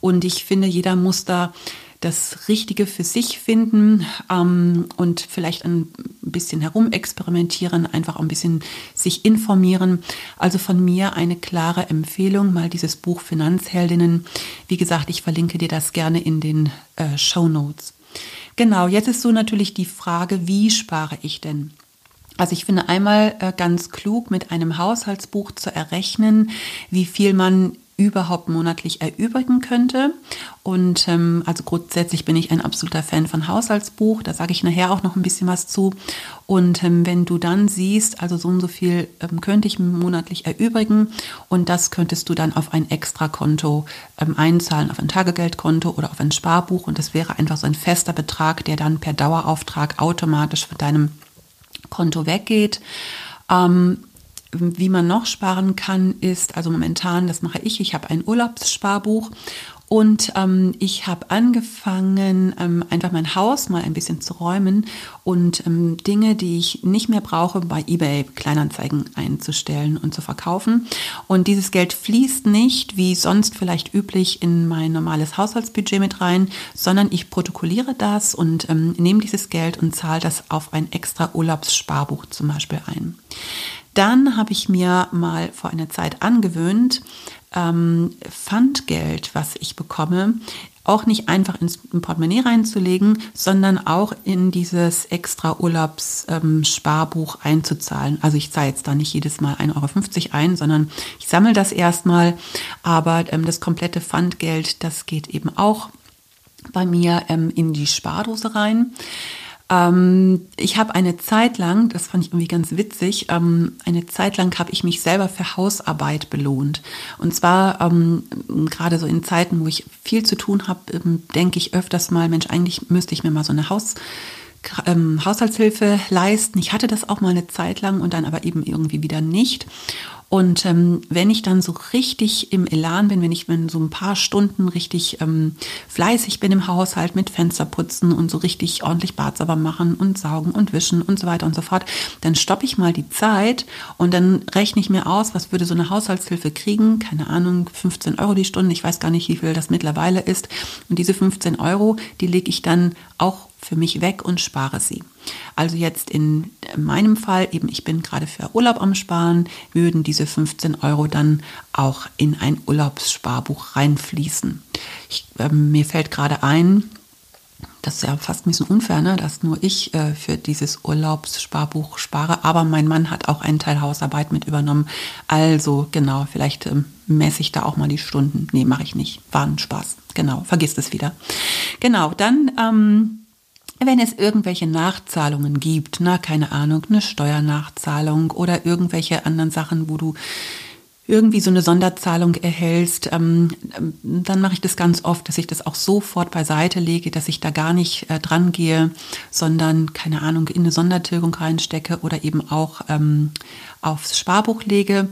Und ich finde, jeder muss da das Richtige für sich finden ähm, und vielleicht ein bisschen herumexperimentieren, einfach ein bisschen sich informieren. Also von mir eine klare Empfehlung, mal dieses Buch Finanzheldinnen. Wie gesagt, ich verlinke dir das gerne in den äh, Show Notes. Genau, jetzt ist so natürlich die Frage, wie spare ich denn? Also ich finde einmal äh, ganz klug, mit einem Haushaltsbuch zu errechnen, wie viel man überhaupt monatlich erübrigen könnte. Und ähm, also grundsätzlich bin ich ein absoluter Fan von Haushaltsbuch. Da sage ich nachher auch noch ein bisschen was zu. Und ähm, wenn du dann siehst, also so und so viel ähm, könnte ich monatlich erübrigen und das könntest du dann auf ein Extrakonto ähm, einzahlen, auf ein Tagegeldkonto oder auf ein Sparbuch. Und das wäre einfach so ein fester Betrag, der dann per Dauerauftrag automatisch von deinem Konto weggeht. Ähm, wie man noch sparen kann, ist, also momentan, das mache ich, ich habe ein Urlaubssparbuch und ähm, ich habe angefangen, ähm, einfach mein Haus mal ein bisschen zu räumen und ähm, Dinge, die ich nicht mehr brauche, bei eBay Kleinanzeigen einzustellen und zu verkaufen. Und dieses Geld fließt nicht, wie sonst vielleicht üblich, in mein normales Haushaltsbudget mit rein, sondern ich protokolliere das und ähm, nehme dieses Geld und zahle das auf ein extra Urlaubssparbuch zum Beispiel ein. Dann habe ich mir mal vor einer Zeit angewöhnt, ähm, Pfandgeld, was ich bekomme, auch nicht einfach ins Portemonnaie reinzulegen, sondern auch in dieses extra Urlaubssparbuch ähm, einzuzahlen. Also ich zahle jetzt da nicht jedes Mal 1,50 Euro ein, sondern ich sammle das erstmal. Aber ähm, das komplette Pfandgeld, das geht eben auch bei mir ähm, in die Spardose rein. Ähm, ich habe eine Zeit lang, das fand ich irgendwie ganz witzig, ähm, eine Zeit lang habe ich mich selber für Hausarbeit belohnt. Und zwar ähm, gerade so in Zeiten, wo ich viel zu tun habe, ähm, denke ich öfters mal, Mensch, eigentlich müsste ich mir mal so eine Haus ähm, Haushaltshilfe leisten. Ich hatte das auch mal eine Zeit lang und dann aber eben irgendwie wieder nicht. Und ähm, wenn ich dann so richtig im Elan bin, wenn ich wenn so ein paar Stunden richtig ähm, fleißig bin im Haushalt mit Fensterputzen und so richtig ordentlich Bad sauber machen und saugen und wischen und so weiter und so fort, dann stoppe ich mal die Zeit und dann rechne ich mir aus, was würde so eine Haushaltshilfe kriegen. Keine Ahnung, 15 Euro die Stunde. Ich weiß gar nicht, wie viel das mittlerweile ist. Und diese 15 Euro, die lege ich dann auch für mich weg und spare sie. Also jetzt in meinem Fall, eben ich bin gerade für Urlaub am Sparen, würden diese 15 Euro dann auch in ein Urlaubssparbuch reinfließen. Ich, äh, mir fällt gerade ein, das ist ja fast ein bisschen unfair, ne, dass nur ich äh, für dieses Urlaubssparbuch spare, aber mein Mann hat auch einen Teil Hausarbeit mit übernommen. Also genau, vielleicht ähm, messe ich da auch mal die Stunden. Nee, mache ich nicht. War ein Spaß. Genau, vergiss es wieder. Genau, dann ähm, wenn es irgendwelche Nachzahlungen gibt, na, keine Ahnung, eine Steuernachzahlung oder irgendwelche anderen Sachen, wo du irgendwie so eine Sonderzahlung erhältst, ähm, dann mache ich das ganz oft, dass ich das auch sofort beiseite lege, dass ich da gar nicht äh, dran gehe, sondern, keine Ahnung, in eine Sondertilgung reinstecke oder eben auch ähm, aufs Sparbuch lege.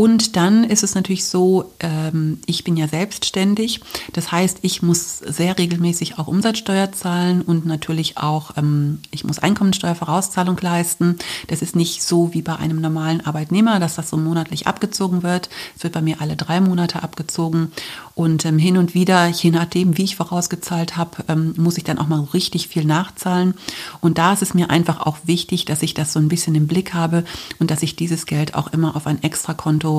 Und dann ist es natürlich so, ähm, ich bin ja selbstständig. Das heißt, ich muss sehr regelmäßig auch Umsatzsteuer zahlen und natürlich auch, ähm, ich muss Einkommensteuervorauszahlung leisten. Das ist nicht so wie bei einem normalen Arbeitnehmer, dass das so monatlich abgezogen wird. Es wird bei mir alle drei Monate abgezogen. Und ähm, hin und wieder, je nachdem, wie ich vorausgezahlt habe, muss ich dann auch mal richtig viel nachzahlen. Und da ist es mir einfach auch wichtig, dass ich das so ein bisschen im Blick habe und dass ich dieses Geld auch immer auf ein Extrakonto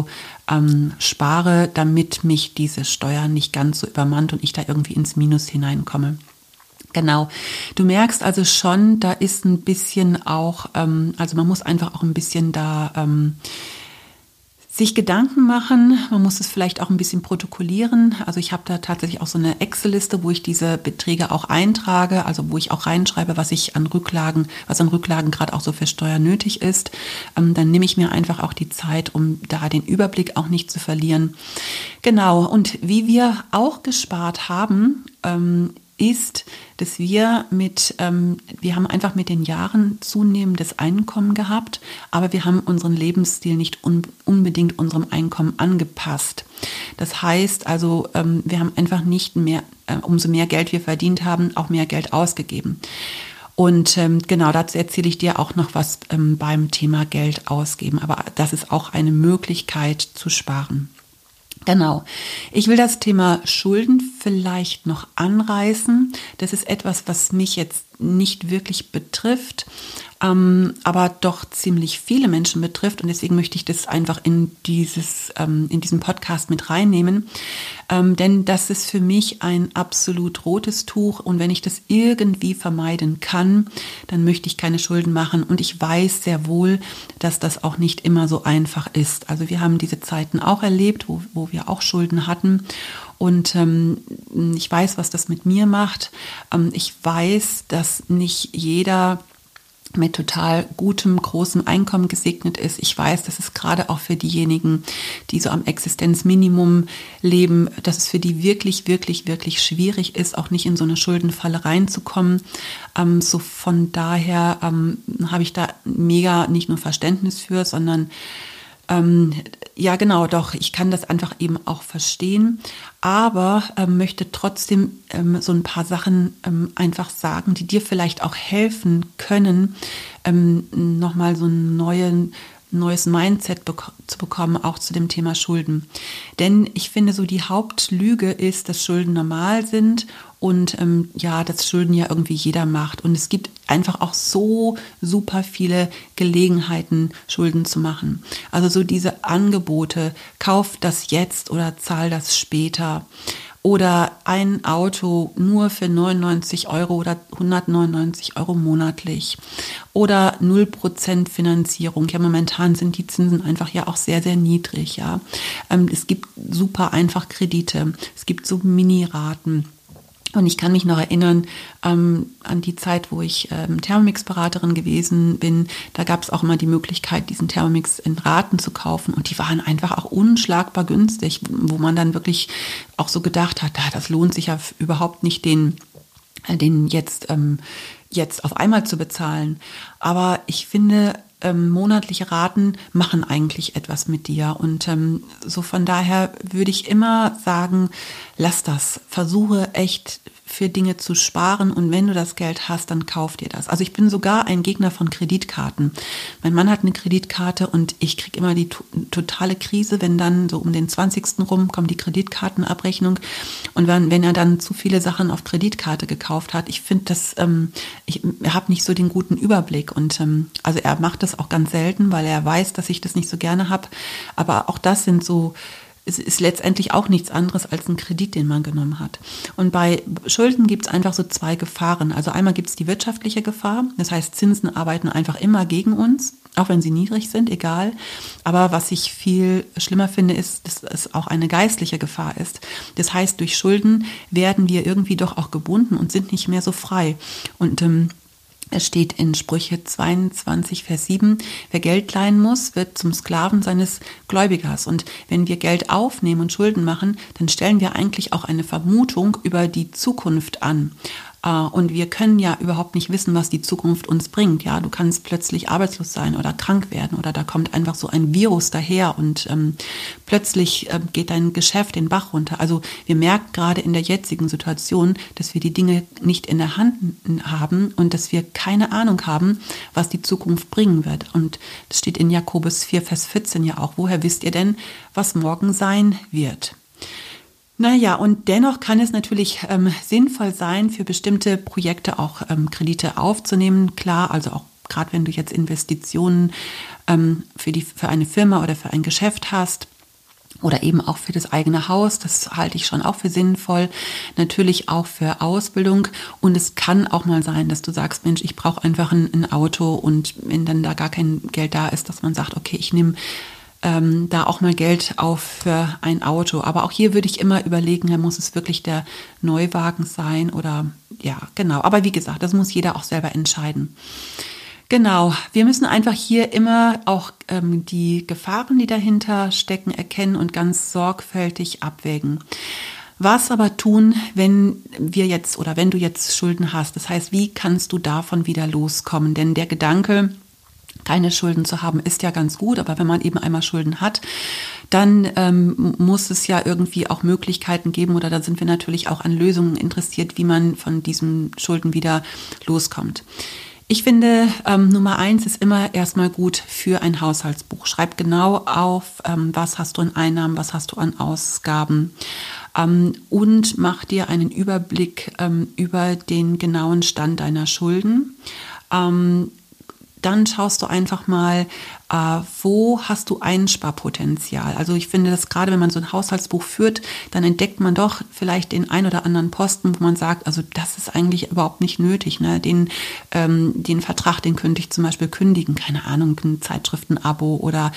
ähm, spare, damit mich diese Steuer nicht ganz so übermannt und ich da irgendwie ins Minus hineinkomme. Genau. Du merkst also schon, da ist ein bisschen auch, ähm, also man muss einfach auch ein bisschen da ähm, sich Gedanken machen. Man muss es vielleicht auch ein bisschen protokollieren. Also ich habe da tatsächlich auch so eine Excel-Liste, wo ich diese Beträge auch eintrage, also wo ich auch reinschreibe, was ich an Rücklagen, was an Rücklagen gerade auch so für Steuern nötig ist. Ähm, dann nehme ich mir einfach auch die Zeit, um da den Überblick auch nicht zu verlieren. Genau. Und wie wir auch gespart haben, ähm, ist, dass wir mit, ähm, wir haben einfach mit den Jahren zunehmendes Einkommen gehabt, aber wir haben unseren Lebensstil nicht un unbedingt unserem Einkommen angepasst. Das heißt also, ähm, wir haben einfach nicht mehr, äh, umso mehr Geld wir verdient haben, auch mehr Geld ausgegeben. Und ähm, genau dazu erzähle ich dir auch noch was ähm, beim Thema Geld ausgeben. Aber das ist auch eine Möglichkeit zu sparen. Genau. Ich will das Thema Schulden vielleicht noch anreißen. Das ist etwas, was mich jetzt nicht wirklich betrifft, ähm, aber doch ziemlich viele Menschen betrifft. Und deswegen möchte ich das einfach in, dieses, ähm, in diesen Podcast mit reinnehmen. Ähm, denn das ist für mich ein absolut rotes Tuch. Und wenn ich das irgendwie vermeiden kann, dann möchte ich keine Schulden machen. Und ich weiß sehr wohl, dass das auch nicht immer so einfach ist. Also wir haben diese Zeiten auch erlebt, wo, wo wir auch Schulden hatten. Und ähm, ich weiß, was das mit mir macht. Ähm, ich weiß, dass nicht jeder mit total gutem, großem Einkommen gesegnet ist. Ich weiß, dass es gerade auch für diejenigen, die so am Existenzminimum leben, dass es für die wirklich, wirklich, wirklich schwierig ist, auch nicht in so eine Schuldenfalle reinzukommen. Ähm, so von daher ähm, habe ich da mega nicht nur Verständnis für, sondern ähm, ja, genau, doch, ich kann das einfach eben auch verstehen, aber ähm, möchte trotzdem ähm, so ein paar Sachen ähm, einfach sagen, die dir vielleicht auch helfen können, ähm, nochmal so einen neuen neues Mindset bek zu bekommen, auch zu dem Thema Schulden. Denn ich finde, so die Hauptlüge ist, dass Schulden normal sind und ähm, ja, dass Schulden ja irgendwie jeder macht. Und es gibt einfach auch so super viele Gelegenheiten, Schulden zu machen. Also so diese Angebote, kauf das jetzt oder zahl das später oder ein Auto nur für 99 Euro oder 199 Euro monatlich oder 0% Finanzierung. Ja, momentan sind die Zinsen einfach ja auch sehr, sehr niedrig. Ja, ähm, es gibt super einfach Kredite, es gibt so Mini-Raten. Und ich kann mich noch erinnern ähm, an die Zeit, wo ich ähm, Thermomix-Beraterin gewesen bin. Da gab es auch immer die Möglichkeit, diesen Thermomix in Raten zu kaufen. Und die waren einfach auch unschlagbar günstig, wo man dann wirklich auch so gedacht hat, ah, das lohnt sich ja überhaupt nicht, den, äh, den jetzt, ähm, jetzt auf einmal zu bezahlen. Aber ich finde, ähm, monatliche Raten machen eigentlich etwas mit dir. Und ähm, so von daher würde ich immer sagen, lass das. Versuche echt für Dinge zu sparen und wenn du das Geld hast, dann kauf dir das. Also ich bin sogar ein Gegner von Kreditkarten. Mein Mann hat eine Kreditkarte und ich kriege immer die totale Krise, wenn dann so um den 20. rum kommt die Kreditkartenabrechnung und wenn, wenn er dann zu viele Sachen auf Kreditkarte gekauft hat. Ich finde das, ähm, ich habe nicht so den guten Überblick und ähm, also er macht das auch ganz selten, weil er weiß, dass ich das nicht so gerne habe. Aber auch das sind so es ist letztendlich auch nichts anderes als ein Kredit, den man genommen hat. Und bei Schulden gibt es einfach so zwei Gefahren. Also einmal gibt es die wirtschaftliche Gefahr, das heißt, Zinsen arbeiten einfach immer gegen uns, auch wenn sie niedrig sind, egal. Aber was ich viel schlimmer finde, ist, dass es auch eine geistliche Gefahr ist. Das heißt, durch Schulden werden wir irgendwie doch auch gebunden und sind nicht mehr so frei. Und ähm, es steht in Sprüche 22, Vers 7, wer Geld leihen muss, wird zum Sklaven seines Gläubigers. Und wenn wir Geld aufnehmen und Schulden machen, dann stellen wir eigentlich auch eine Vermutung über die Zukunft an. Äh, und wir können ja überhaupt nicht wissen, was die Zukunft uns bringt. Ja, du kannst plötzlich arbeitslos sein oder krank werden oder da kommt einfach so ein Virus daher und ähm, plötzlich äh, geht dein Geschäft den Bach runter. Also wir merken gerade in der jetzigen Situation, dass wir die Dinge nicht in der Hand haben und dass wir keine Ahnung haben, was die Zukunft bringen wird. Und das steht in Jakobus 4, Vers 14 ja auch. Woher wisst ihr denn, was morgen sein wird? Naja, und dennoch kann es natürlich ähm, sinnvoll sein, für bestimmte Projekte auch ähm, Kredite aufzunehmen. Klar, also auch gerade wenn du jetzt Investitionen ähm, für, die, für eine Firma oder für ein Geschäft hast oder eben auch für das eigene Haus. Das halte ich schon auch für sinnvoll. Natürlich auch für Ausbildung. Und es kann auch mal sein, dass du sagst, Mensch, ich brauche einfach ein, ein Auto und wenn dann da gar kein Geld da ist, dass man sagt, okay, ich nehme ähm, da auch mal Geld auf für ein Auto. Aber auch hier würde ich immer überlegen, muss es wirklich der Neuwagen sein oder ja, genau. Aber wie gesagt, das muss jeder auch selber entscheiden. Genau, wir müssen einfach hier immer auch ähm, die Gefahren, die dahinter stecken, erkennen und ganz sorgfältig abwägen. Was aber tun, wenn wir jetzt oder wenn du jetzt Schulden hast? Das heißt, wie kannst du davon wieder loskommen? Denn der Gedanke, keine Schulden zu haben, ist ja ganz gut, aber wenn man eben einmal Schulden hat, dann ähm, muss es ja irgendwie auch Möglichkeiten geben oder da sind wir natürlich auch an Lösungen interessiert, wie man von diesen Schulden wieder loskommt. Ich finde, ähm, Nummer eins ist immer erstmal gut für ein Haushaltsbuch. Schreib genau auf, ähm, was hast du an Einnahmen, was hast du an Ausgaben ähm, und mach dir einen Überblick ähm, über den genauen Stand deiner Schulden. Ähm, dann schaust du einfach mal, wo hast du Einsparpotenzial. Also ich finde, dass gerade wenn man so ein Haushaltsbuch führt, dann entdeckt man doch vielleicht den ein oder anderen Posten, wo man sagt, also das ist eigentlich überhaupt nicht nötig. Ne? Den, ähm, den Vertrag, den könnte ich zum Beispiel kündigen, keine Ahnung, ein Zeitschriftenabo oder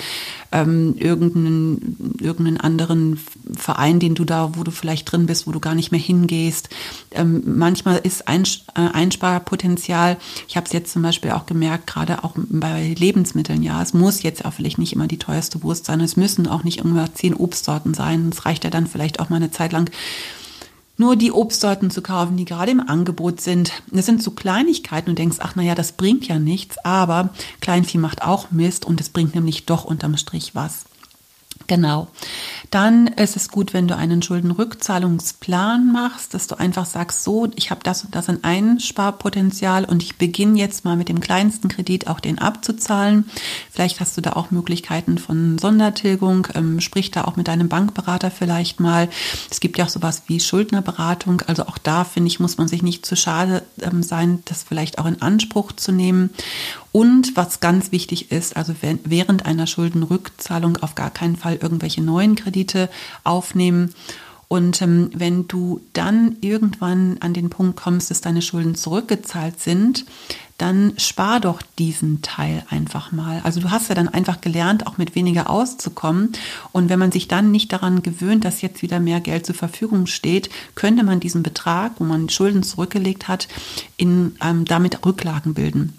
ähm, irgendeinen, irgendeinen anderen Verein, den du da, wo du vielleicht drin bist, wo du gar nicht mehr hingehst. Ähm, manchmal ist Eins, äh, Einsparpotenzial, ich habe es jetzt zum Beispiel auch gemerkt, gerade auch bei Lebensmitteln, ja, es muss jetzt auch vielleicht nicht immer die teuerste Wurst sein, es müssen auch nicht irgendwann zehn Obstsorten sein, es reicht ja dann vielleicht auch mal eine Zeit lang nur die Obstsorten zu kaufen, die gerade im Angebot sind. Das sind so Kleinigkeiten und denkst, ach naja, das bringt ja nichts, aber Kleinvieh macht auch Mist und es bringt nämlich doch unterm Strich was. Genau. Dann ist es gut, wenn du einen Schuldenrückzahlungsplan machst, dass du einfach sagst, so, ich habe das und das in Einsparpotenzial und ich beginne jetzt mal mit dem kleinsten Kredit auch den abzuzahlen. Vielleicht hast du da auch Möglichkeiten von Sondertilgung, ähm, sprich da auch mit deinem Bankberater vielleicht mal. Es gibt ja auch sowas wie Schuldnerberatung, also auch da finde ich, muss man sich nicht zu schade ähm, sein, das vielleicht auch in Anspruch zu nehmen. Und was ganz wichtig ist, also während einer Schuldenrückzahlung auf gar keinen Fall irgendwelche neuen Kredite aufnehmen. Und ähm, wenn du dann irgendwann an den Punkt kommst, dass deine Schulden zurückgezahlt sind, dann spar doch diesen Teil einfach mal. Also du hast ja dann einfach gelernt, auch mit weniger auszukommen. Und wenn man sich dann nicht daran gewöhnt, dass jetzt wieder mehr Geld zur Verfügung steht, könnte man diesen Betrag, wo man Schulden zurückgelegt hat, in, ähm, damit Rücklagen bilden.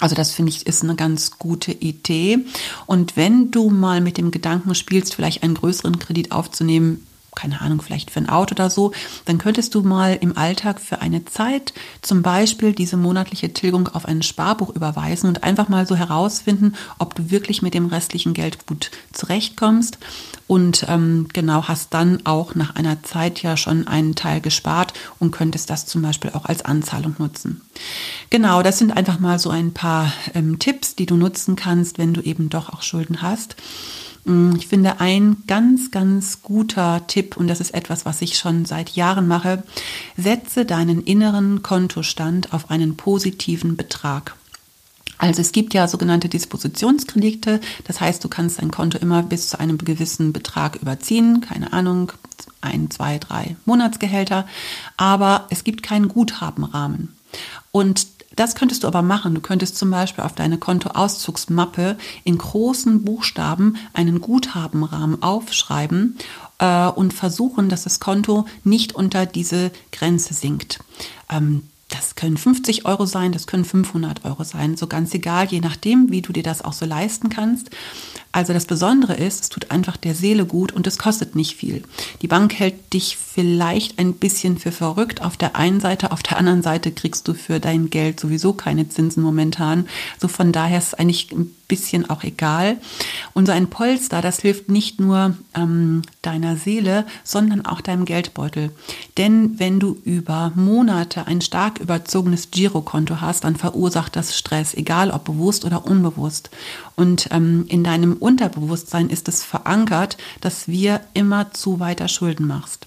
Also das finde ich ist eine ganz gute Idee. Und wenn du mal mit dem Gedanken spielst, vielleicht einen größeren Kredit aufzunehmen, keine Ahnung, vielleicht für ein Auto oder so, dann könntest du mal im Alltag für eine Zeit zum Beispiel diese monatliche Tilgung auf ein Sparbuch überweisen und einfach mal so herausfinden, ob du wirklich mit dem restlichen Geld gut zurechtkommst und ähm, genau hast dann auch nach einer Zeit ja schon einen Teil gespart und könntest das zum Beispiel auch als Anzahlung nutzen. Genau, das sind einfach mal so ein paar ähm, Tipps, die du nutzen kannst, wenn du eben doch auch Schulden hast. Mm, ich finde ein ganz, ganz guter Tipp, und das ist etwas, was ich schon seit Jahren mache, setze deinen inneren Kontostand auf einen positiven Betrag. Also es gibt ja sogenannte Dispositionskredite, das heißt, du kannst dein Konto immer bis zu einem gewissen Betrag überziehen, keine Ahnung, ein, zwei, drei Monatsgehälter, aber es gibt keinen Guthabenrahmen. Und das könntest du aber machen. Du könntest zum Beispiel auf deine Kontoauszugsmappe in großen Buchstaben einen Guthabenrahmen aufschreiben äh, und versuchen, dass das Konto nicht unter diese Grenze sinkt. Ähm, das können 50 Euro sein, das können 500 Euro sein, so ganz egal, je nachdem, wie du dir das auch so leisten kannst. Also das Besondere ist, es tut einfach der Seele gut und es kostet nicht viel. Die Bank hält dich vielleicht ein bisschen für verrückt auf der einen Seite, auf der anderen Seite kriegst du für dein Geld sowieso keine Zinsen momentan. So von daher ist es eigentlich ein bisschen auch egal. Und so ein Polster, das hilft nicht nur ähm, deiner Seele, sondern auch deinem Geldbeutel. Denn wenn du über Monate ein stark überzogenes Girokonto hast, dann verursacht das Stress, egal ob bewusst oder unbewusst. Und ähm, in deinem Unterbewusstsein ist es verankert, dass wir immer zu weiter Schulden machst.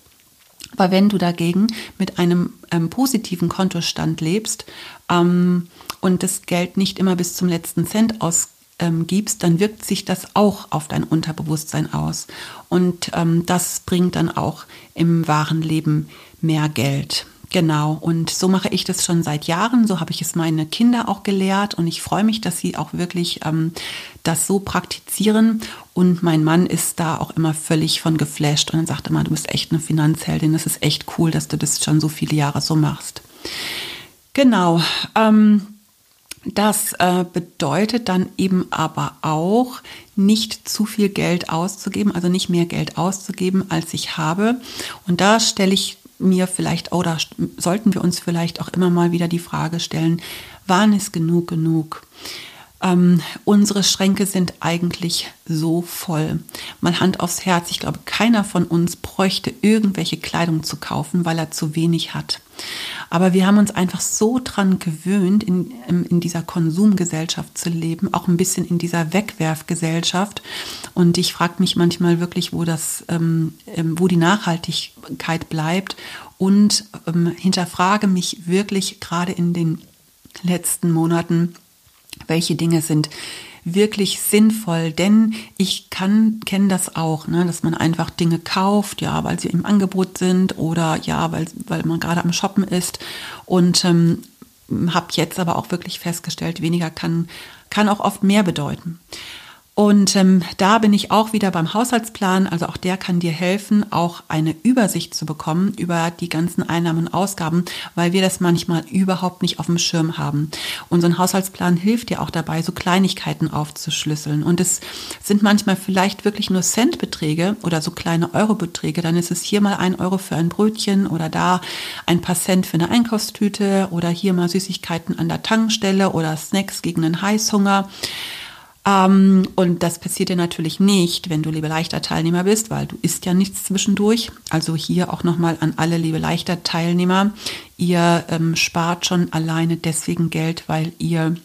Aber wenn du dagegen mit einem ähm, positiven Kontostand lebst ähm, und das Geld nicht immer bis zum letzten Cent ausgibst, dann wirkt sich das auch auf dein Unterbewusstsein aus. Und ähm, das bringt dann auch im wahren Leben mehr Geld. Genau, und so mache ich das schon seit Jahren. So habe ich es meine Kinder auch gelehrt und ich freue mich, dass sie auch wirklich ähm, das so praktizieren. Und mein Mann ist da auch immer völlig von geflasht und sagt immer, du bist echt eine Finanzheldin. Das ist echt cool, dass du das schon so viele Jahre so machst. Genau. Ähm, das äh, bedeutet dann eben aber auch, nicht zu viel Geld auszugeben, also nicht mehr Geld auszugeben, als ich habe. Und da stelle ich mir vielleicht oder sollten wir uns vielleicht auch immer mal wieder die Frage stellen, wann ist genug genug? Ähm, unsere Schränke sind eigentlich so voll. Mal Hand aufs Herz, ich glaube, keiner von uns bräuchte irgendwelche Kleidung zu kaufen, weil er zu wenig hat. Aber wir haben uns einfach so dran gewöhnt, in, in dieser Konsumgesellschaft zu leben, auch ein bisschen in dieser Wegwerfgesellschaft. Und ich frage mich manchmal wirklich, wo das, ähm, ähm, wo die Nachhaltigkeit bleibt und ähm, hinterfrage mich wirklich gerade in den letzten Monaten, welche Dinge sind wirklich sinnvoll, denn ich kann kenne das auch, ne, dass man einfach Dinge kauft, ja, weil sie im Angebot sind oder ja, weil weil man gerade am Shoppen ist und ähm, habe jetzt aber auch wirklich festgestellt, weniger kann kann auch oft mehr bedeuten. Und ähm, da bin ich auch wieder beim Haushaltsplan. Also auch der kann dir helfen, auch eine Übersicht zu bekommen über die ganzen Einnahmen und Ausgaben, weil wir das manchmal überhaupt nicht auf dem Schirm haben. Unser Haushaltsplan hilft dir auch dabei, so Kleinigkeiten aufzuschlüsseln. Und es sind manchmal vielleicht wirklich nur Centbeträge oder so kleine Eurobeträge. Dann ist es hier mal ein Euro für ein Brötchen oder da ein paar Cent für eine Einkaufstüte oder hier mal Süßigkeiten an der Tankstelle oder Snacks gegen einen Heißhunger. Ähm, und das passiert dir natürlich nicht, wenn du Lebeleichter Teilnehmer bist, weil du isst ja nichts zwischendurch. Also hier auch nochmal an alle Lebeleichter Teilnehmer. Ihr ähm, spart schon alleine deswegen Geld, weil ihr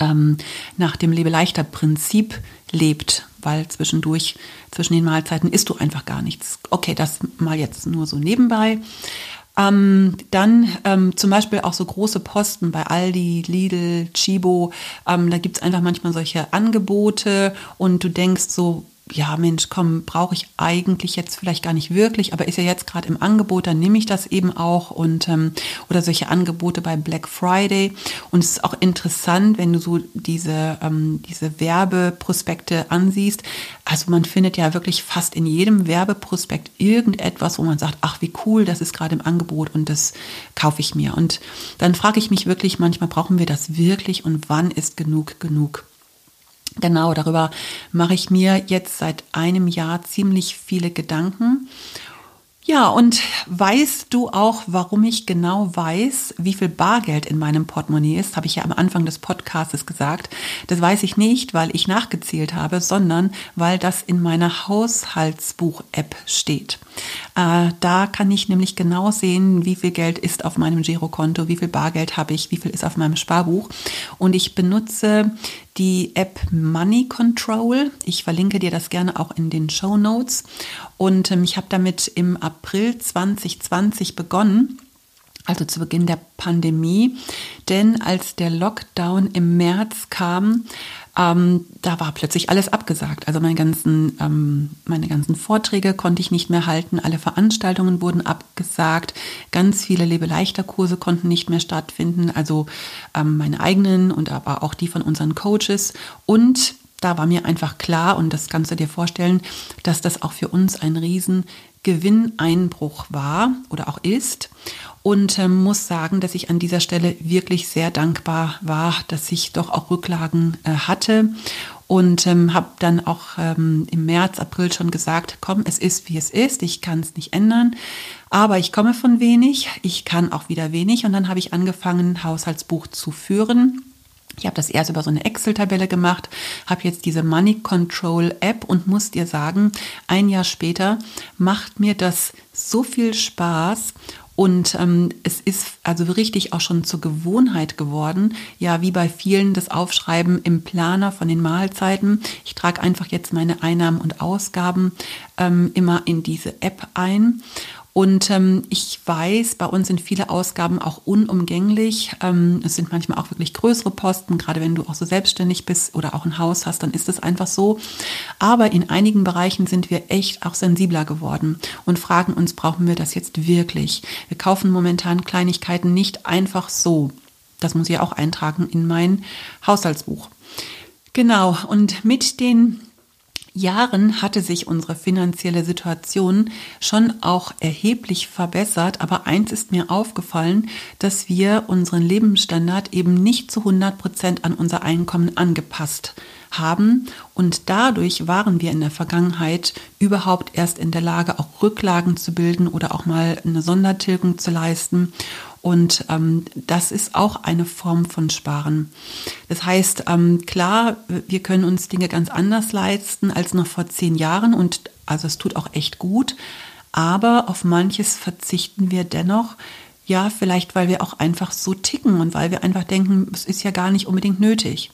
ähm, nach dem Lebeleichter Prinzip lebt, weil zwischendurch, zwischen den Mahlzeiten isst du einfach gar nichts. Okay, das mal jetzt nur so nebenbei. Ähm, dann ähm, zum Beispiel auch so große Posten bei Aldi, Lidl, Chibo. Ähm, da gibt's einfach manchmal solche Angebote und du denkst so, ja Mensch, komm, brauche ich eigentlich jetzt vielleicht gar nicht wirklich, aber ist ja jetzt gerade im Angebot, dann nehme ich das eben auch und ähm, oder solche Angebote bei Black Friday. Und es ist auch interessant, wenn du so diese, ähm, diese Werbeprospekte ansiehst. Also man findet ja wirklich fast in jedem Werbeprospekt irgendetwas, wo man sagt, ach wie cool, das ist gerade im Angebot und das kaufe ich mir. Und dann frage ich mich wirklich manchmal, brauchen wir das wirklich und wann ist genug genug? Genau, darüber mache ich mir jetzt seit einem Jahr ziemlich viele Gedanken. Ja, und weißt du auch, warum ich genau weiß, wie viel Bargeld in meinem Portemonnaie ist? Habe ich ja am Anfang des Podcasts gesagt. Das weiß ich nicht, weil ich nachgezählt habe, sondern weil das in meiner Haushaltsbuch-App steht. Äh, da kann ich nämlich genau sehen, wie viel Geld ist auf meinem Girokonto, wie viel Bargeld habe ich, wie viel ist auf meinem Sparbuch. Und ich benutze die App Money Control. Ich verlinke dir das gerne auch in den Show Notes. Und ähm, ich habe damit im April 2020 begonnen also zu Beginn der Pandemie. Denn als der Lockdown im März kam, ähm, da war plötzlich alles abgesagt. Also meine ganzen, ähm, meine ganzen Vorträge konnte ich nicht mehr halten, alle Veranstaltungen wurden abgesagt, ganz viele Lebeleichter-Kurse konnten nicht mehr stattfinden, also ähm, meine eigenen und aber auch die von unseren Coaches. Und da war mir einfach klar, und das kannst du dir vorstellen, dass das auch für uns ein riesen Gewinneinbruch war oder auch ist und äh, muss sagen, dass ich an dieser Stelle wirklich sehr dankbar war, dass ich doch auch Rücklagen äh, hatte. Und ähm, habe dann auch ähm, im März, April schon gesagt, komm, es ist wie es ist, ich kann es nicht ändern, aber ich komme von wenig, ich kann auch wieder wenig. Und dann habe ich angefangen, Haushaltsbuch zu führen. Ich habe das erst über so eine Excel-Tabelle gemacht, habe jetzt diese Money Control App und muss dir sagen, ein Jahr später macht mir das so viel Spaß und ähm, es ist also richtig auch schon zur Gewohnheit geworden, ja, wie bei vielen das Aufschreiben im Planer von den Mahlzeiten. Ich trage einfach jetzt meine Einnahmen und Ausgaben ähm, immer in diese App ein. Und ähm, ich weiß, bei uns sind viele Ausgaben auch unumgänglich. Ähm, es sind manchmal auch wirklich größere Posten, gerade wenn du auch so selbstständig bist oder auch ein Haus hast, dann ist es einfach so. Aber in einigen Bereichen sind wir echt auch sensibler geworden und fragen uns, brauchen wir das jetzt wirklich? Wir kaufen momentan Kleinigkeiten nicht einfach so. Das muss ich auch eintragen in mein Haushaltsbuch. Genau, und mit den Jahren hatte sich unsere finanzielle Situation schon auch erheblich verbessert, aber eins ist mir aufgefallen, dass wir unseren Lebensstandard eben nicht zu 100 Prozent an unser Einkommen angepasst haben. Und dadurch waren wir in der Vergangenheit überhaupt erst in der Lage, auch Rücklagen zu bilden oder auch mal eine Sondertilgung zu leisten und ähm, das ist auch eine Form von Sparen. Das heißt, ähm, klar, wir können uns Dinge ganz anders leisten als noch vor zehn Jahren und also es tut auch echt gut. Aber auf manches verzichten wir dennoch, ja, vielleicht, weil wir auch einfach so ticken und weil wir einfach denken, es ist ja gar nicht unbedingt nötig.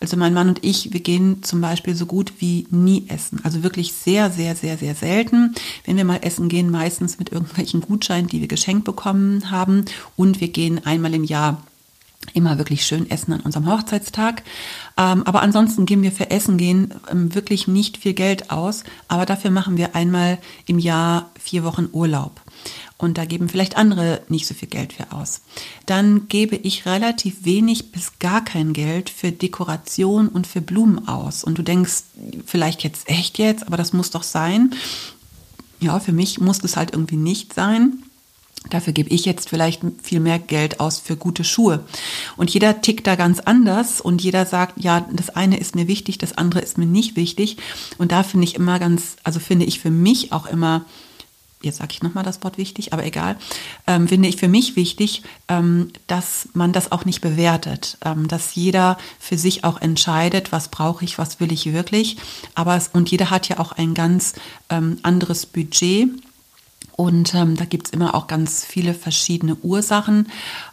Also mein Mann und ich, wir gehen zum Beispiel so gut wie nie essen. Also wirklich sehr, sehr, sehr, sehr selten. Wenn wir mal essen gehen, meistens mit irgendwelchen Gutscheinen, die wir geschenkt bekommen haben. Und wir gehen einmal im Jahr immer wirklich schön essen an unserem Hochzeitstag. Ähm, aber ansonsten geben wir für Essen gehen ähm, wirklich nicht viel Geld aus. Aber dafür machen wir einmal im Jahr vier Wochen Urlaub und da geben vielleicht andere nicht so viel Geld für aus. Dann gebe ich relativ wenig bis gar kein Geld für Dekoration und für Blumen aus. Und du denkst vielleicht jetzt echt jetzt, aber das muss doch sein. Ja, für mich muss das halt irgendwie nicht sein. Dafür gebe ich jetzt vielleicht viel mehr Geld aus für gute Schuhe. Und jeder tickt da ganz anders und jeder sagt, ja, das eine ist mir wichtig, das andere ist mir nicht wichtig. Und da finde ich immer ganz, also finde ich für mich auch immer jetzt sage ich nochmal das Wort wichtig, aber egal, ähm, finde ich für mich wichtig, ähm, dass man das auch nicht bewertet, ähm, dass jeder für sich auch entscheidet, was brauche ich, was will ich wirklich. Aber es, und jeder hat ja auch ein ganz ähm, anderes Budget. Und ähm, da gibt es immer auch ganz viele verschiedene Ursachen.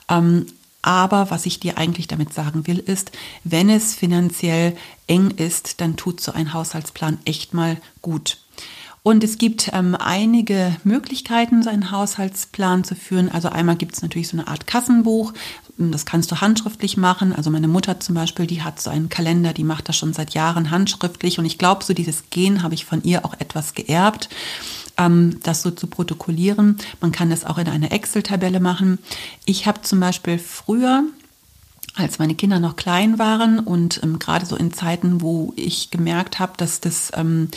Ähm, aber was ich dir eigentlich damit sagen will, ist, wenn es finanziell eng ist, dann tut so ein Haushaltsplan echt mal gut. Und es gibt ähm, einige Möglichkeiten, seinen Haushaltsplan zu führen. Also einmal gibt es natürlich so eine Art Kassenbuch. Das kannst du handschriftlich machen. Also meine Mutter zum Beispiel, die hat so einen Kalender, die macht das schon seit Jahren handschriftlich. Und ich glaube, so dieses Gehen habe ich von ihr auch etwas geerbt ähm, das so zu protokollieren. Man kann das auch in einer Excel-Tabelle machen. Ich habe zum Beispiel früher, als meine Kinder noch klein waren und ähm, gerade so in Zeiten, wo ich gemerkt habe, dass das ähm,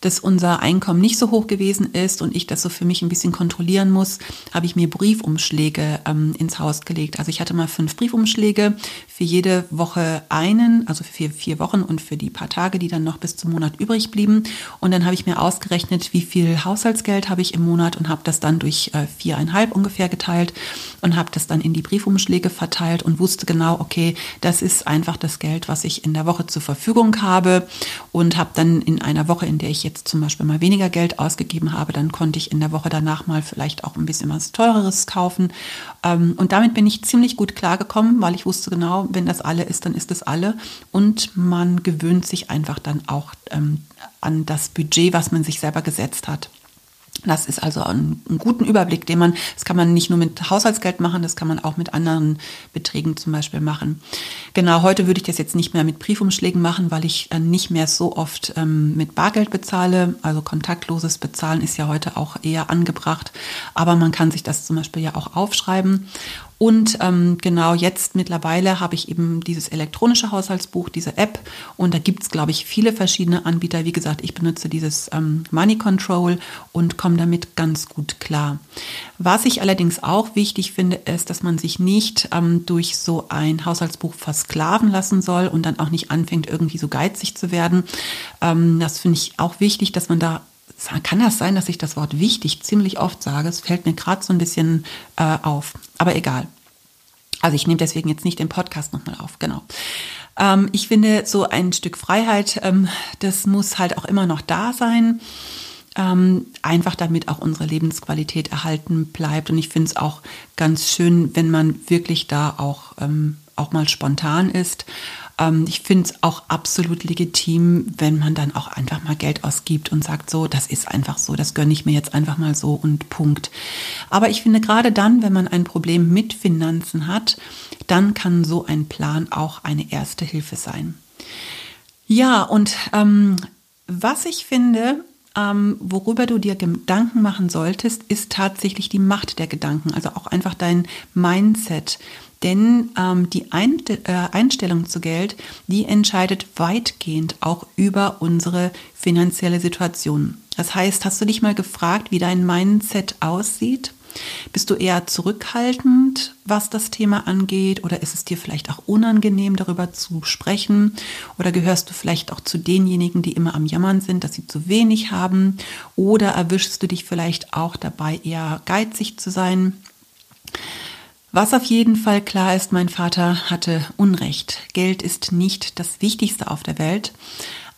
dass unser Einkommen nicht so hoch gewesen ist und ich das so für mich ein bisschen kontrollieren muss, habe ich mir Briefumschläge ähm, ins Haus gelegt. Also ich hatte mal fünf Briefumschläge, für jede Woche einen, also für vier Wochen und für die paar Tage, die dann noch bis zum Monat übrig blieben. Und dann habe ich mir ausgerechnet, wie viel Haushaltsgeld habe ich im Monat und habe das dann durch äh, viereinhalb ungefähr geteilt und habe das dann in die Briefumschläge verteilt und wusste genau, okay, das ist einfach das Geld, was ich in der Woche zur Verfügung habe und habe dann in einer Woche, in der ich jetzt zum Beispiel mal weniger Geld ausgegeben habe, dann konnte ich in der Woche danach mal vielleicht auch ein bisschen was Teureres kaufen. Ähm, und damit bin ich ziemlich gut klargekommen, weil ich wusste genau, wenn das alle ist, dann ist es alle. Und man gewöhnt sich einfach dann auch ähm, an das Budget, was man sich selber gesetzt hat. Das ist also ein, ein guten Überblick, den man, das kann man nicht nur mit Haushaltsgeld machen, das kann man auch mit anderen Beträgen zum Beispiel machen. Genau, heute würde ich das jetzt nicht mehr mit Briefumschlägen machen, weil ich äh, nicht mehr so oft ähm, mit Bargeld bezahle. Also kontaktloses Bezahlen ist ja heute auch eher angebracht. Aber man kann sich das zum Beispiel ja auch aufschreiben. Und ähm, genau jetzt mittlerweile habe ich eben dieses elektronische Haushaltsbuch, diese App. Und da gibt es, glaube ich, viele verschiedene Anbieter. Wie gesagt, ich benutze dieses ähm, Money Control und komme damit ganz gut klar. Was ich allerdings auch wichtig finde, ist, dass man sich nicht ähm, durch so ein Haushaltsbuch versklaven lassen soll und dann auch nicht anfängt, irgendwie so geizig zu werden. Ähm, das finde ich auch wichtig, dass man da kann das sein, dass ich das Wort wichtig ziemlich oft sage? Es fällt mir gerade so ein bisschen äh, auf. Aber egal. Also ich nehme deswegen jetzt nicht den Podcast nochmal auf, genau. Ähm, ich finde, so ein Stück Freiheit, ähm, das muss halt auch immer noch da sein. Ähm, einfach damit auch unsere Lebensqualität erhalten bleibt. Und ich finde es auch ganz schön, wenn man wirklich da auch, ähm, auch mal spontan ist ähm, ich finde es auch absolut legitim, wenn man dann auch einfach mal Geld ausgibt und sagt, so, das ist einfach so, das gönne ich mir jetzt einfach mal so und Punkt. Aber ich finde gerade dann, wenn man ein Problem mit Finanzen hat, dann kann so ein Plan auch eine erste Hilfe sein. Ja, und ähm, was ich finde, ähm, worüber du dir Gedanken machen solltest, ist tatsächlich die Macht der Gedanken, also auch einfach dein Mindset. Denn ähm, die Ein äh, Einstellung zu Geld, die entscheidet weitgehend auch über unsere finanzielle Situation. Das heißt, hast du dich mal gefragt, wie dein Mindset aussieht? Bist du eher zurückhaltend, was das Thema angeht? Oder ist es dir vielleicht auch unangenehm, darüber zu sprechen? Oder gehörst du vielleicht auch zu denjenigen, die immer am Jammern sind, dass sie zu wenig haben? Oder erwischst du dich vielleicht auch dabei, eher geizig zu sein? Was auf jeden Fall klar ist, mein Vater hatte Unrecht. Geld ist nicht das Wichtigste auf der Welt.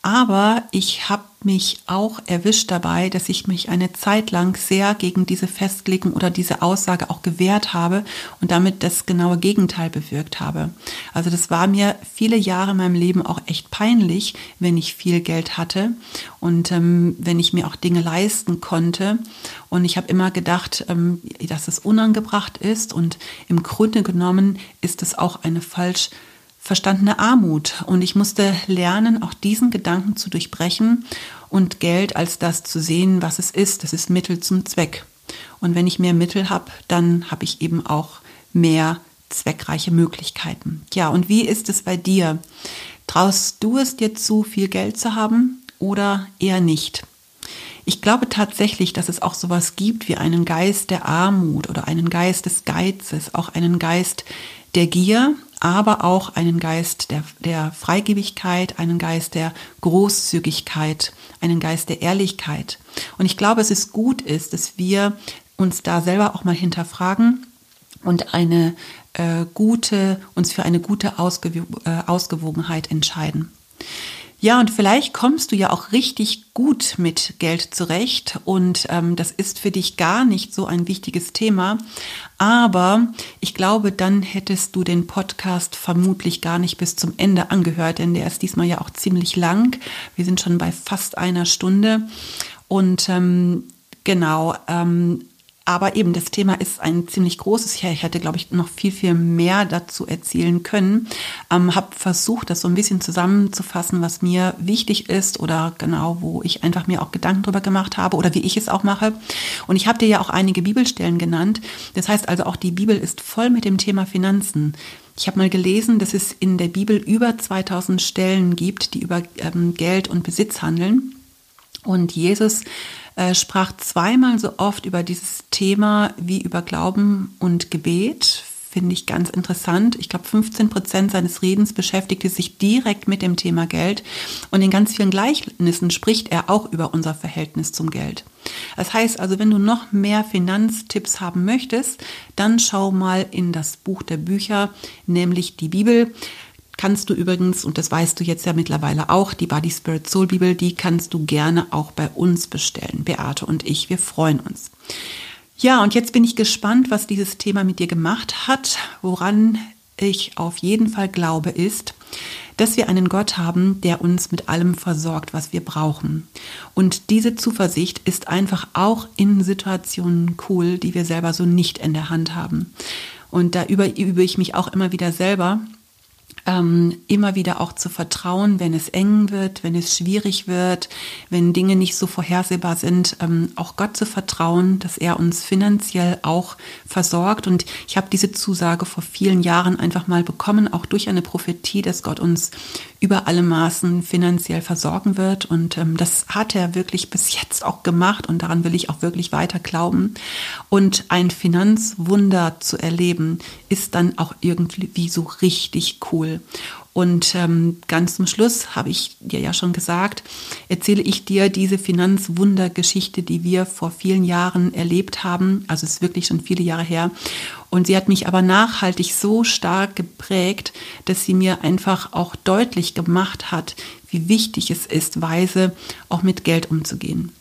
Aber ich habe mich auch erwischt dabei, dass ich mich eine Zeit lang sehr gegen diese Festlegung oder diese Aussage auch gewehrt habe und damit das genaue Gegenteil bewirkt habe. Also das war mir viele Jahre in meinem Leben auch echt peinlich, wenn ich viel Geld hatte und ähm, wenn ich mir auch Dinge leisten konnte. Und ich habe immer gedacht, ähm, dass es unangebracht ist und im Grunde genommen ist es auch eine falsch verstandene Armut. Und ich musste lernen, auch diesen Gedanken zu durchbrechen und Geld als das zu sehen, was es ist. Das ist Mittel zum Zweck. Und wenn ich mehr Mittel habe, dann habe ich eben auch mehr zweckreiche Möglichkeiten. Ja, und wie ist es bei dir? Traust du es dir zu, viel Geld zu haben oder eher nicht? Ich glaube tatsächlich, dass es auch sowas gibt wie einen Geist der Armut oder einen Geist des Geizes, auch einen Geist der Gier, aber auch einen Geist der, der Freigebigkeit, einen Geist der Großzügigkeit, einen Geist der Ehrlichkeit. Und ich glaube, es ist gut ist, dass wir uns da selber auch mal hinterfragen und eine äh, gute, uns für eine gute Ausgew äh, Ausgewogenheit entscheiden. Ja, und vielleicht kommst du ja auch richtig gut mit Geld zurecht und ähm, das ist für dich gar nicht so ein wichtiges Thema. Aber ich glaube, dann hättest du den Podcast vermutlich gar nicht bis zum Ende angehört, denn der ist diesmal ja auch ziemlich lang. Wir sind schon bei fast einer Stunde. Und ähm, genau, ähm, aber eben, das Thema ist ein ziemlich großes. Ich hätte, glaube ich, noch viel, viel mehr dazu erzählen können. Ähm, habe versucht, das so ein bisschen zusammenzufassen, was mir wichtig ist oder genau, wo ich einfach mir auch Gedanken drüber gemacht habe oder wie ich es auch mache. Und ich habe dir ja auch einige Bibelstellen genannt. Das heißt also, auch die Bibel ist voll mit dem Thema Finanzen. Ich habe mal gelesen, dass es in der Bibel über 2000 Stellen gibt, die über ähm, Geld und Besitz handeln. Und Jesus äh, sprach zweimal so oft über dieses Thema wie über Glauben und Gebet. Finde ich ganz interessant. Ich glaube, 15 Prozent seines Redens beschäftigte sich direkt mit dem Thema Geld. Und in ganz vielen Gleichnissen spricht er auch über unser Verhältnis zum Geld. Das heißt also, wenn du noch mehr Finanztipps haben möchtest, dann schau mal in das Buch der Bücher, nämlich die Bibel kannst du übrigens, und das weißt du jetzt ja mittlerweile auch, die Body Spirit Soul Bibel, die kannst du gerne auch bei uns bestellen. Beate und ich, wir freuen uns. Ja, und jetzt bin ich gespannt, was dieses Thema mit dir gemacht hat. Woran ich auf jeden Fall glaube, ist, dass wir einen Gott haben, der uns mit allem versorgt, was wir brauchen. Und diese Zuversicht ist einfach auch in Situationen cool, die wir selber so nicht in der Hand haben. Und da übe, übe ich mich auch immer wieder selber, ähm, immer wieder auch zu vertrauen, wenn es eng wird, wenn es schwierig wird, wenn Dinge nicht so vorhersehbar sind, ähm, auch Gott zu vertrauen, dass er uns finanziell auch versorgt. Und ich habe diese Zusage vor vielen Jahren einfach mal bekommen, auch durch eine Prophetie, dass Gott uns über alle Maßen finanziell versorgen wird. Und ähm, das hat er wirklich bis jetzt auch gemacht und daran will ich auch wirklich weiter glauben. Und ein Finanzwunder zu erleben, ist dann auch irgendwie so richtig cool. Und ähm, ganz zum Schluss habe ich dir ja schon gesagt, erzähle ich dir diese Finanzwundergeschichte, die wir vor vielen Jahren erlebt haben. Also es ist wirklich schon viele Jahre her. Und sie hat mich aber nachhaltig so stark geprägt, dass sie mir einfach auch deutlich gemacht hat, wie wichtig es ist, weise auch mit Geld umzugehen.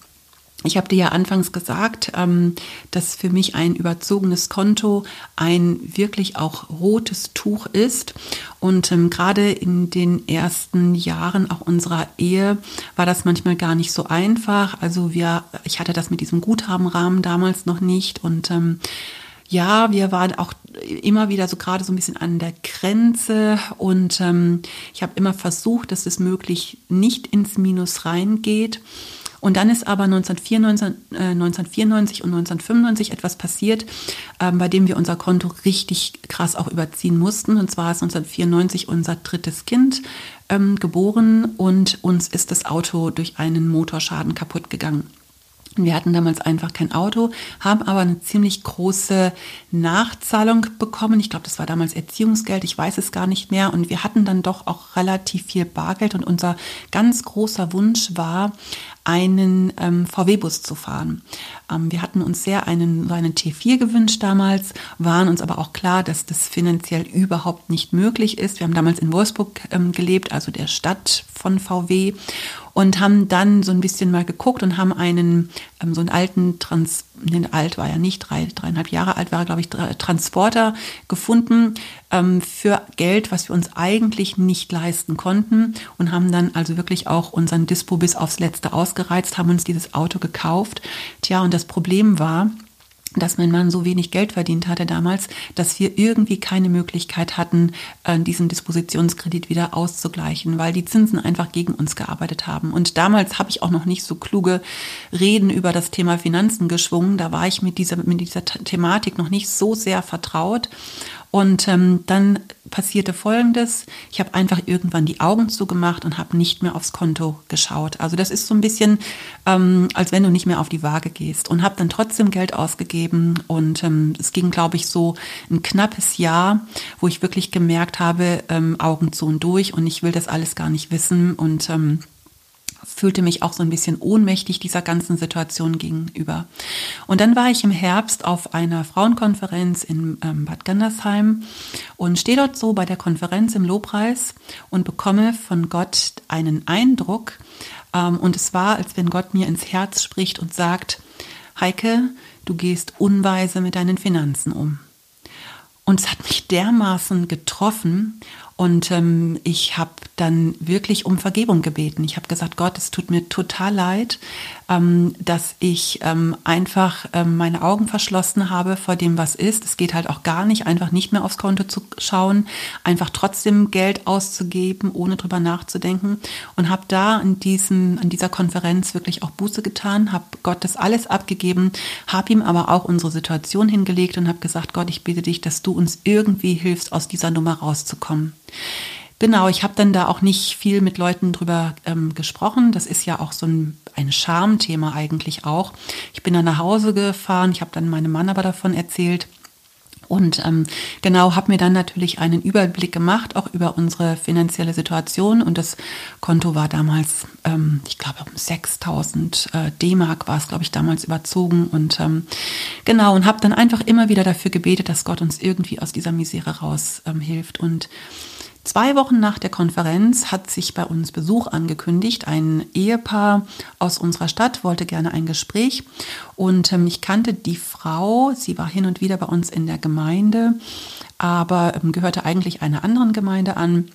Ich habe dir ja anfangs gesagt, ähm, dass für mich ein überzogenes Konto ein wirklich auch rotes Tuch ist. Und ähm, gerade in den ersten Jahren auch unserer Ehe war das manchmal gar nicht so einfach. Also wir, ich hatte das mit diesem Guthabenrahmen damals noch nicht und ähm, ja, wir waren auch immer wieder so gerade so ein bisschen an der Grenze und ich habe immer versucht, dass es möglich nicht ins Minus reingeht. Und dann ist aber 1994, äh, 1994 und 1995 etwas passiert, ähm, bei dem wir unser Konto richtig krass auch überziehen mussten. Und zwar ist 1994 unser drittes Kind ähm, geboren und uns ist das Auto durch einen Motorschaden kaputt gegangen. Wir hatten damals einfach kein Auto, haben aber eine ziemlich große Nachzahlung bekommen. Ich glaube, das war damals Erziehungsgeld, ich weiß es gar nicht mehr. Und wir hatten dann doch auch relativ viel Bargeld. Und unser ganz großer Wunsch war, einen ähm, VW-Bus zu fahren. Ähm, wir hatten uns sehr einen, so einen T4 gewünscht damals, waren uns aber auch klar, dass das finanziell überhaupt nicht möglich ist. Wir haben damals in Wolfsburg ähm, gelebt, also der Stadt von VW und haben dann so ein bisschen mal geguckt und haben einen, ähm, so einen alten Trans, nee, alt war ja nicht, drei, dreieinhalb Jahre alt war, glaube ich, Transporter gefunden ähm, für Geld, was wir uns eigentlich nicht leisten konnten und haben dann also wirklich auch unseren Dispo bis aufs Letzte ausgereizt, haben uns dieses Auto gekauft. Tja, und das Problem war, dass mein Mann so wenig Geld verdient hatte damals, dass wir irgendwie keine Möglichkeit hatten, äh, diesen Dispositionskredit wieder auszugleichen, weil die Zinsen einfach gegen uns gearbeitet haben. Und damals habe ich auch noch nicht so kluge Reden über das Thema Finanzen geschwungen. Da war ich mit dieser, mit dieser Thematik noch nicht so sehr vertraut. Und ähm, dann passierte Folgendes. Ich habe einfach irgendwann die Augen zugemacht und habe nicht mehr aufs Konto geschaut. Also das ist so ein bisschen, ähm, als wenn du nicht mehr auf die Waage gehst. Und habe dann trotzdem Geld ausgegeben. Und ähm, es ging, glaube ich, so ein knappes Jahr, wo ich wirklich gemerkt habe, ähm, Augen zu und durch. Und ich will das alles gar nicht wissen. Und ähm, fühlte mich auch so ein bisschen ohnmächtig dieser ganzen Situation gegenüber. Und dann war ich im Herbst auf einer Frauenkonferenz in ähm, Bad Gandersheim und stehe dort so bei der Konferenz im Lobpreis und bekomme von Gott einen Eindruck. Ähm, und es war, als wenn Gott mir ins Herz spricht und sagt, Heike, du gehst unweise mit deinen Finanzen um. Und es hat mich dermaßen getroffen und ähm, ich habe dann wirklich um Vergebung gebeten. Ich habe gesagt, Gott, es tut mir total leid, ähm, dass ich ähm, einfach ähm, meine Augen verschlossen habe vor dem, was ist. Es geht halt auch gar nicht, einfach nicht mehr aufs Konto zu schauen, einfach trotzdem Geld auszugeben, ohne drüber nachzudenken. Und habe da in diesem, an dieser Konferenz wirklich auch Buße getan, habe Gott das alles abgegeben, habe ihm aber auch unsere Situation hingelegt und habe gesagt, Gott, ich bitte dich, dass du uns irgendwie hilfst, aus dieser Nummer rauszukommen. Genau, ich habe dann da auch nicht viel mit Leuten drüber ähm, gesprochen. Das ist ja auch so ein, ein Schamthema eigentlich auch. Ich bin dann nach Hause gefahren, ich habe dann meinem Mann aber davon erzählt. Und ähm, genau, habe mir dann natürlich einen Überblick gemacht, auch über unsere finanzielle Situation. Und das Konto war damals, ähm, ich glaube, um 6000 äh, D-Mark war es, glaube ich, damals überzogen. Und ähm, genau, und habe dann einfach immer wieder dafür gebetet, dass Gott uns irgendwie aus dieser Misere raus ähm, hilft. Und Zwei Wochen nach der Konferenz hat sich bei uns Besuch angekündigt. Ein Ehepaar aus unserer Stadt wollte gerne ein Gespräch und ähm, ich kannte die Frau. Sie war hin und wieder bei uns in der Gemeinde, aber ähm, gehörte eigentlich einer anderen Gemeinde an.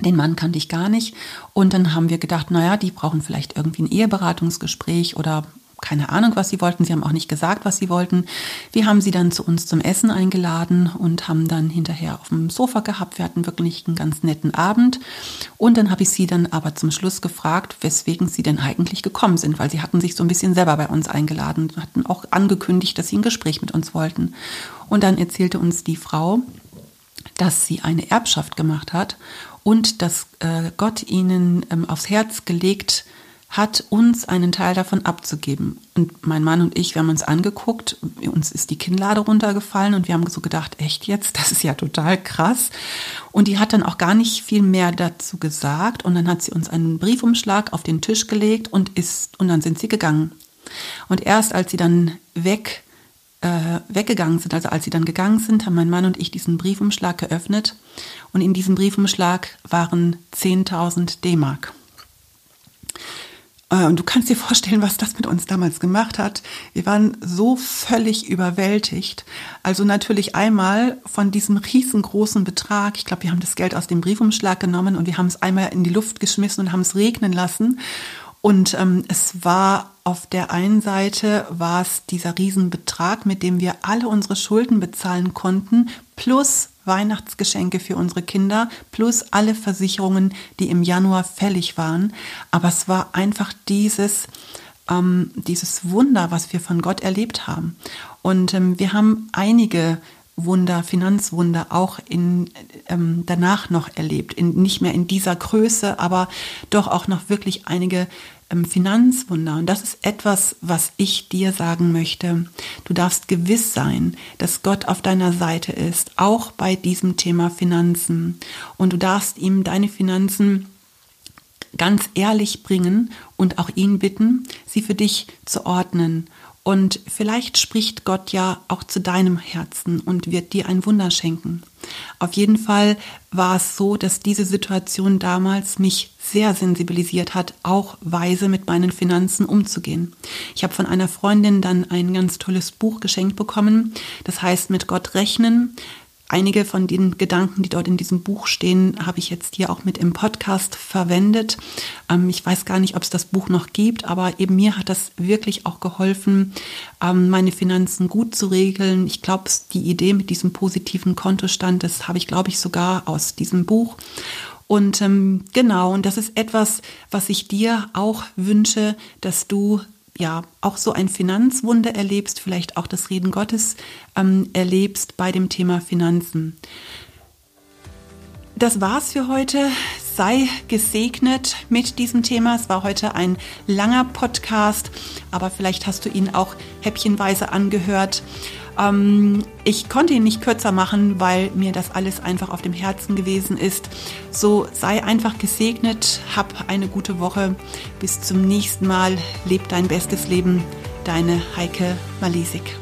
Den Mann kannte ich gar nicht. Und dann haben wir gedacht, naja, die brauchen vielleicht irgendwie ein Eheberatungsgespräch oder keine Ahnung, was sie wollten. Sie haben auch nicht gesagt, was sie wollten. Wir haben sie dann zu uns zum Essen eingeladen und haben dann hinterher auf dem Sofa gehabt. Wir hatten wirklich einen ganz netten Abend. Und dann habe ich sie dann aber zum Schluss gefragt, weswegen sie denn eigentlich gekommen sind, weil sie hatten sich so ein bisschen selber bei uns eingeladen, hatten auch angekündigt, dass sie ein Gespräch mit uns wollten. Und dann erzählte uns die Frau, dass sie eine Erbschaft gemacht hat und dass äh, Gott ihnen ähm, aufs Herz gelegt hat, hat uns einen Teil davon abzugeben. Und mein Mann und ich, wir haben uns angeguckt, uns ist die Kinnlade runtergefallen und wir haben so gedacht, echt jetzt, das ist ja total krass. Und die hat dann auch gar nicht viel mehr dazu gesagt und dann hat sie uns einen Briefumschlag auf den Tisch gelegt und ist, und dann sind sie gegangen. Und erst als sie dann weg, äh, weggegangen sind, also als sie dann gegangen sind, haben mein Mann und ich diesen Briefumschlag geöffnet und in diesem Briefumschlag waren 10.000 D-Mark. Äh, und du kannst dir vorstellen, was das mit uns damals gemacht hat. Wir waren so völlig überwältigt. Also natürlich einmal von diesem riesengroßen Betrag. Ich glaube, wir haben das Geld aus dem Briefumschlag genommen und wir haben es einmal in die Luft geschmissen und haben es regnen lassen. Und ähm, es war auf der einen Seite war es dieser Riesenbetrag, mit dem wir alle unsere Schulden bezahlen konnten, plus Weihnachtsgeschenke für unsere Kinder plus alle Versicherungen, die im Januar fällig waren. Aber es war einfach dieses, ähm, dieses Wunder, was wir von Gott erlebt haben. Und ähm, wir haben einige Wunder, Finanzwunder auch in, ähm, danach noch erlebt. In, nicht mehr in dieser Größe, aber doch auch noch wirklich einige ähm, Finanzwunder. Und das ist etwas, was ich dir sagen möchte. Du darfst gewiss sein, dass Gott auf deiner Seite ist, auch bei diesem Thema Finanzen. Und du darfst ihm deine Finanzen ganz ehrlich bringen und auch ihn bitten, sie für dich zu ordnen und vielleicht spricht Gott ja auch zu deinem Herzen und wird dir ein Wunder schenken. Auf jeden Fall war es so, dass diese Situation damals mich sehr sensibilisiert hat, auch weise mit meinen Finanzen umzugehen. Ich habe von einer Freundin dann ein ganz tolles Buch geschenkt bekommen. Das heißt, mit Gott rechnen. Einige von den Gedanken, die dort in diesem Buch stehen, habe ich jetzt hier auch mit im Podcast verwendet. Ähm, ich weiß gar nicht, ob es das Buch noch gibt, aber eben mir hat das wirklich auch geholfen, ähm, meine Finanzen gut zu regeln. Ich glaube, die Idee mit diesem positiven Kontostand, das habe ich, glaube ich, sogar aus diesem Buch. Und ähm, genau, und das ist etwas, was ich dir auch wünsche, dass du ja auch so ein Finanzwunder erlebst, vielleicht auch das Reden Gottes ähm, erlebst bei dem Thema Finanzen. Das war's für heute. Sei gesegnet mit diesem Thema. Es war heute ein langer Podcast, aber vielleicht hast du ihn auch häppchenweise angehört. Ähm, ich konnte ihn nicht kürzer machen, weil mir das alles einfach auf dem Herzen gewesen ist. So sei einfach gesegnet, hab eine gute Woche. Bis zum nächsten Mal. Leb dein bestes Leben. Deine Heike Malisik.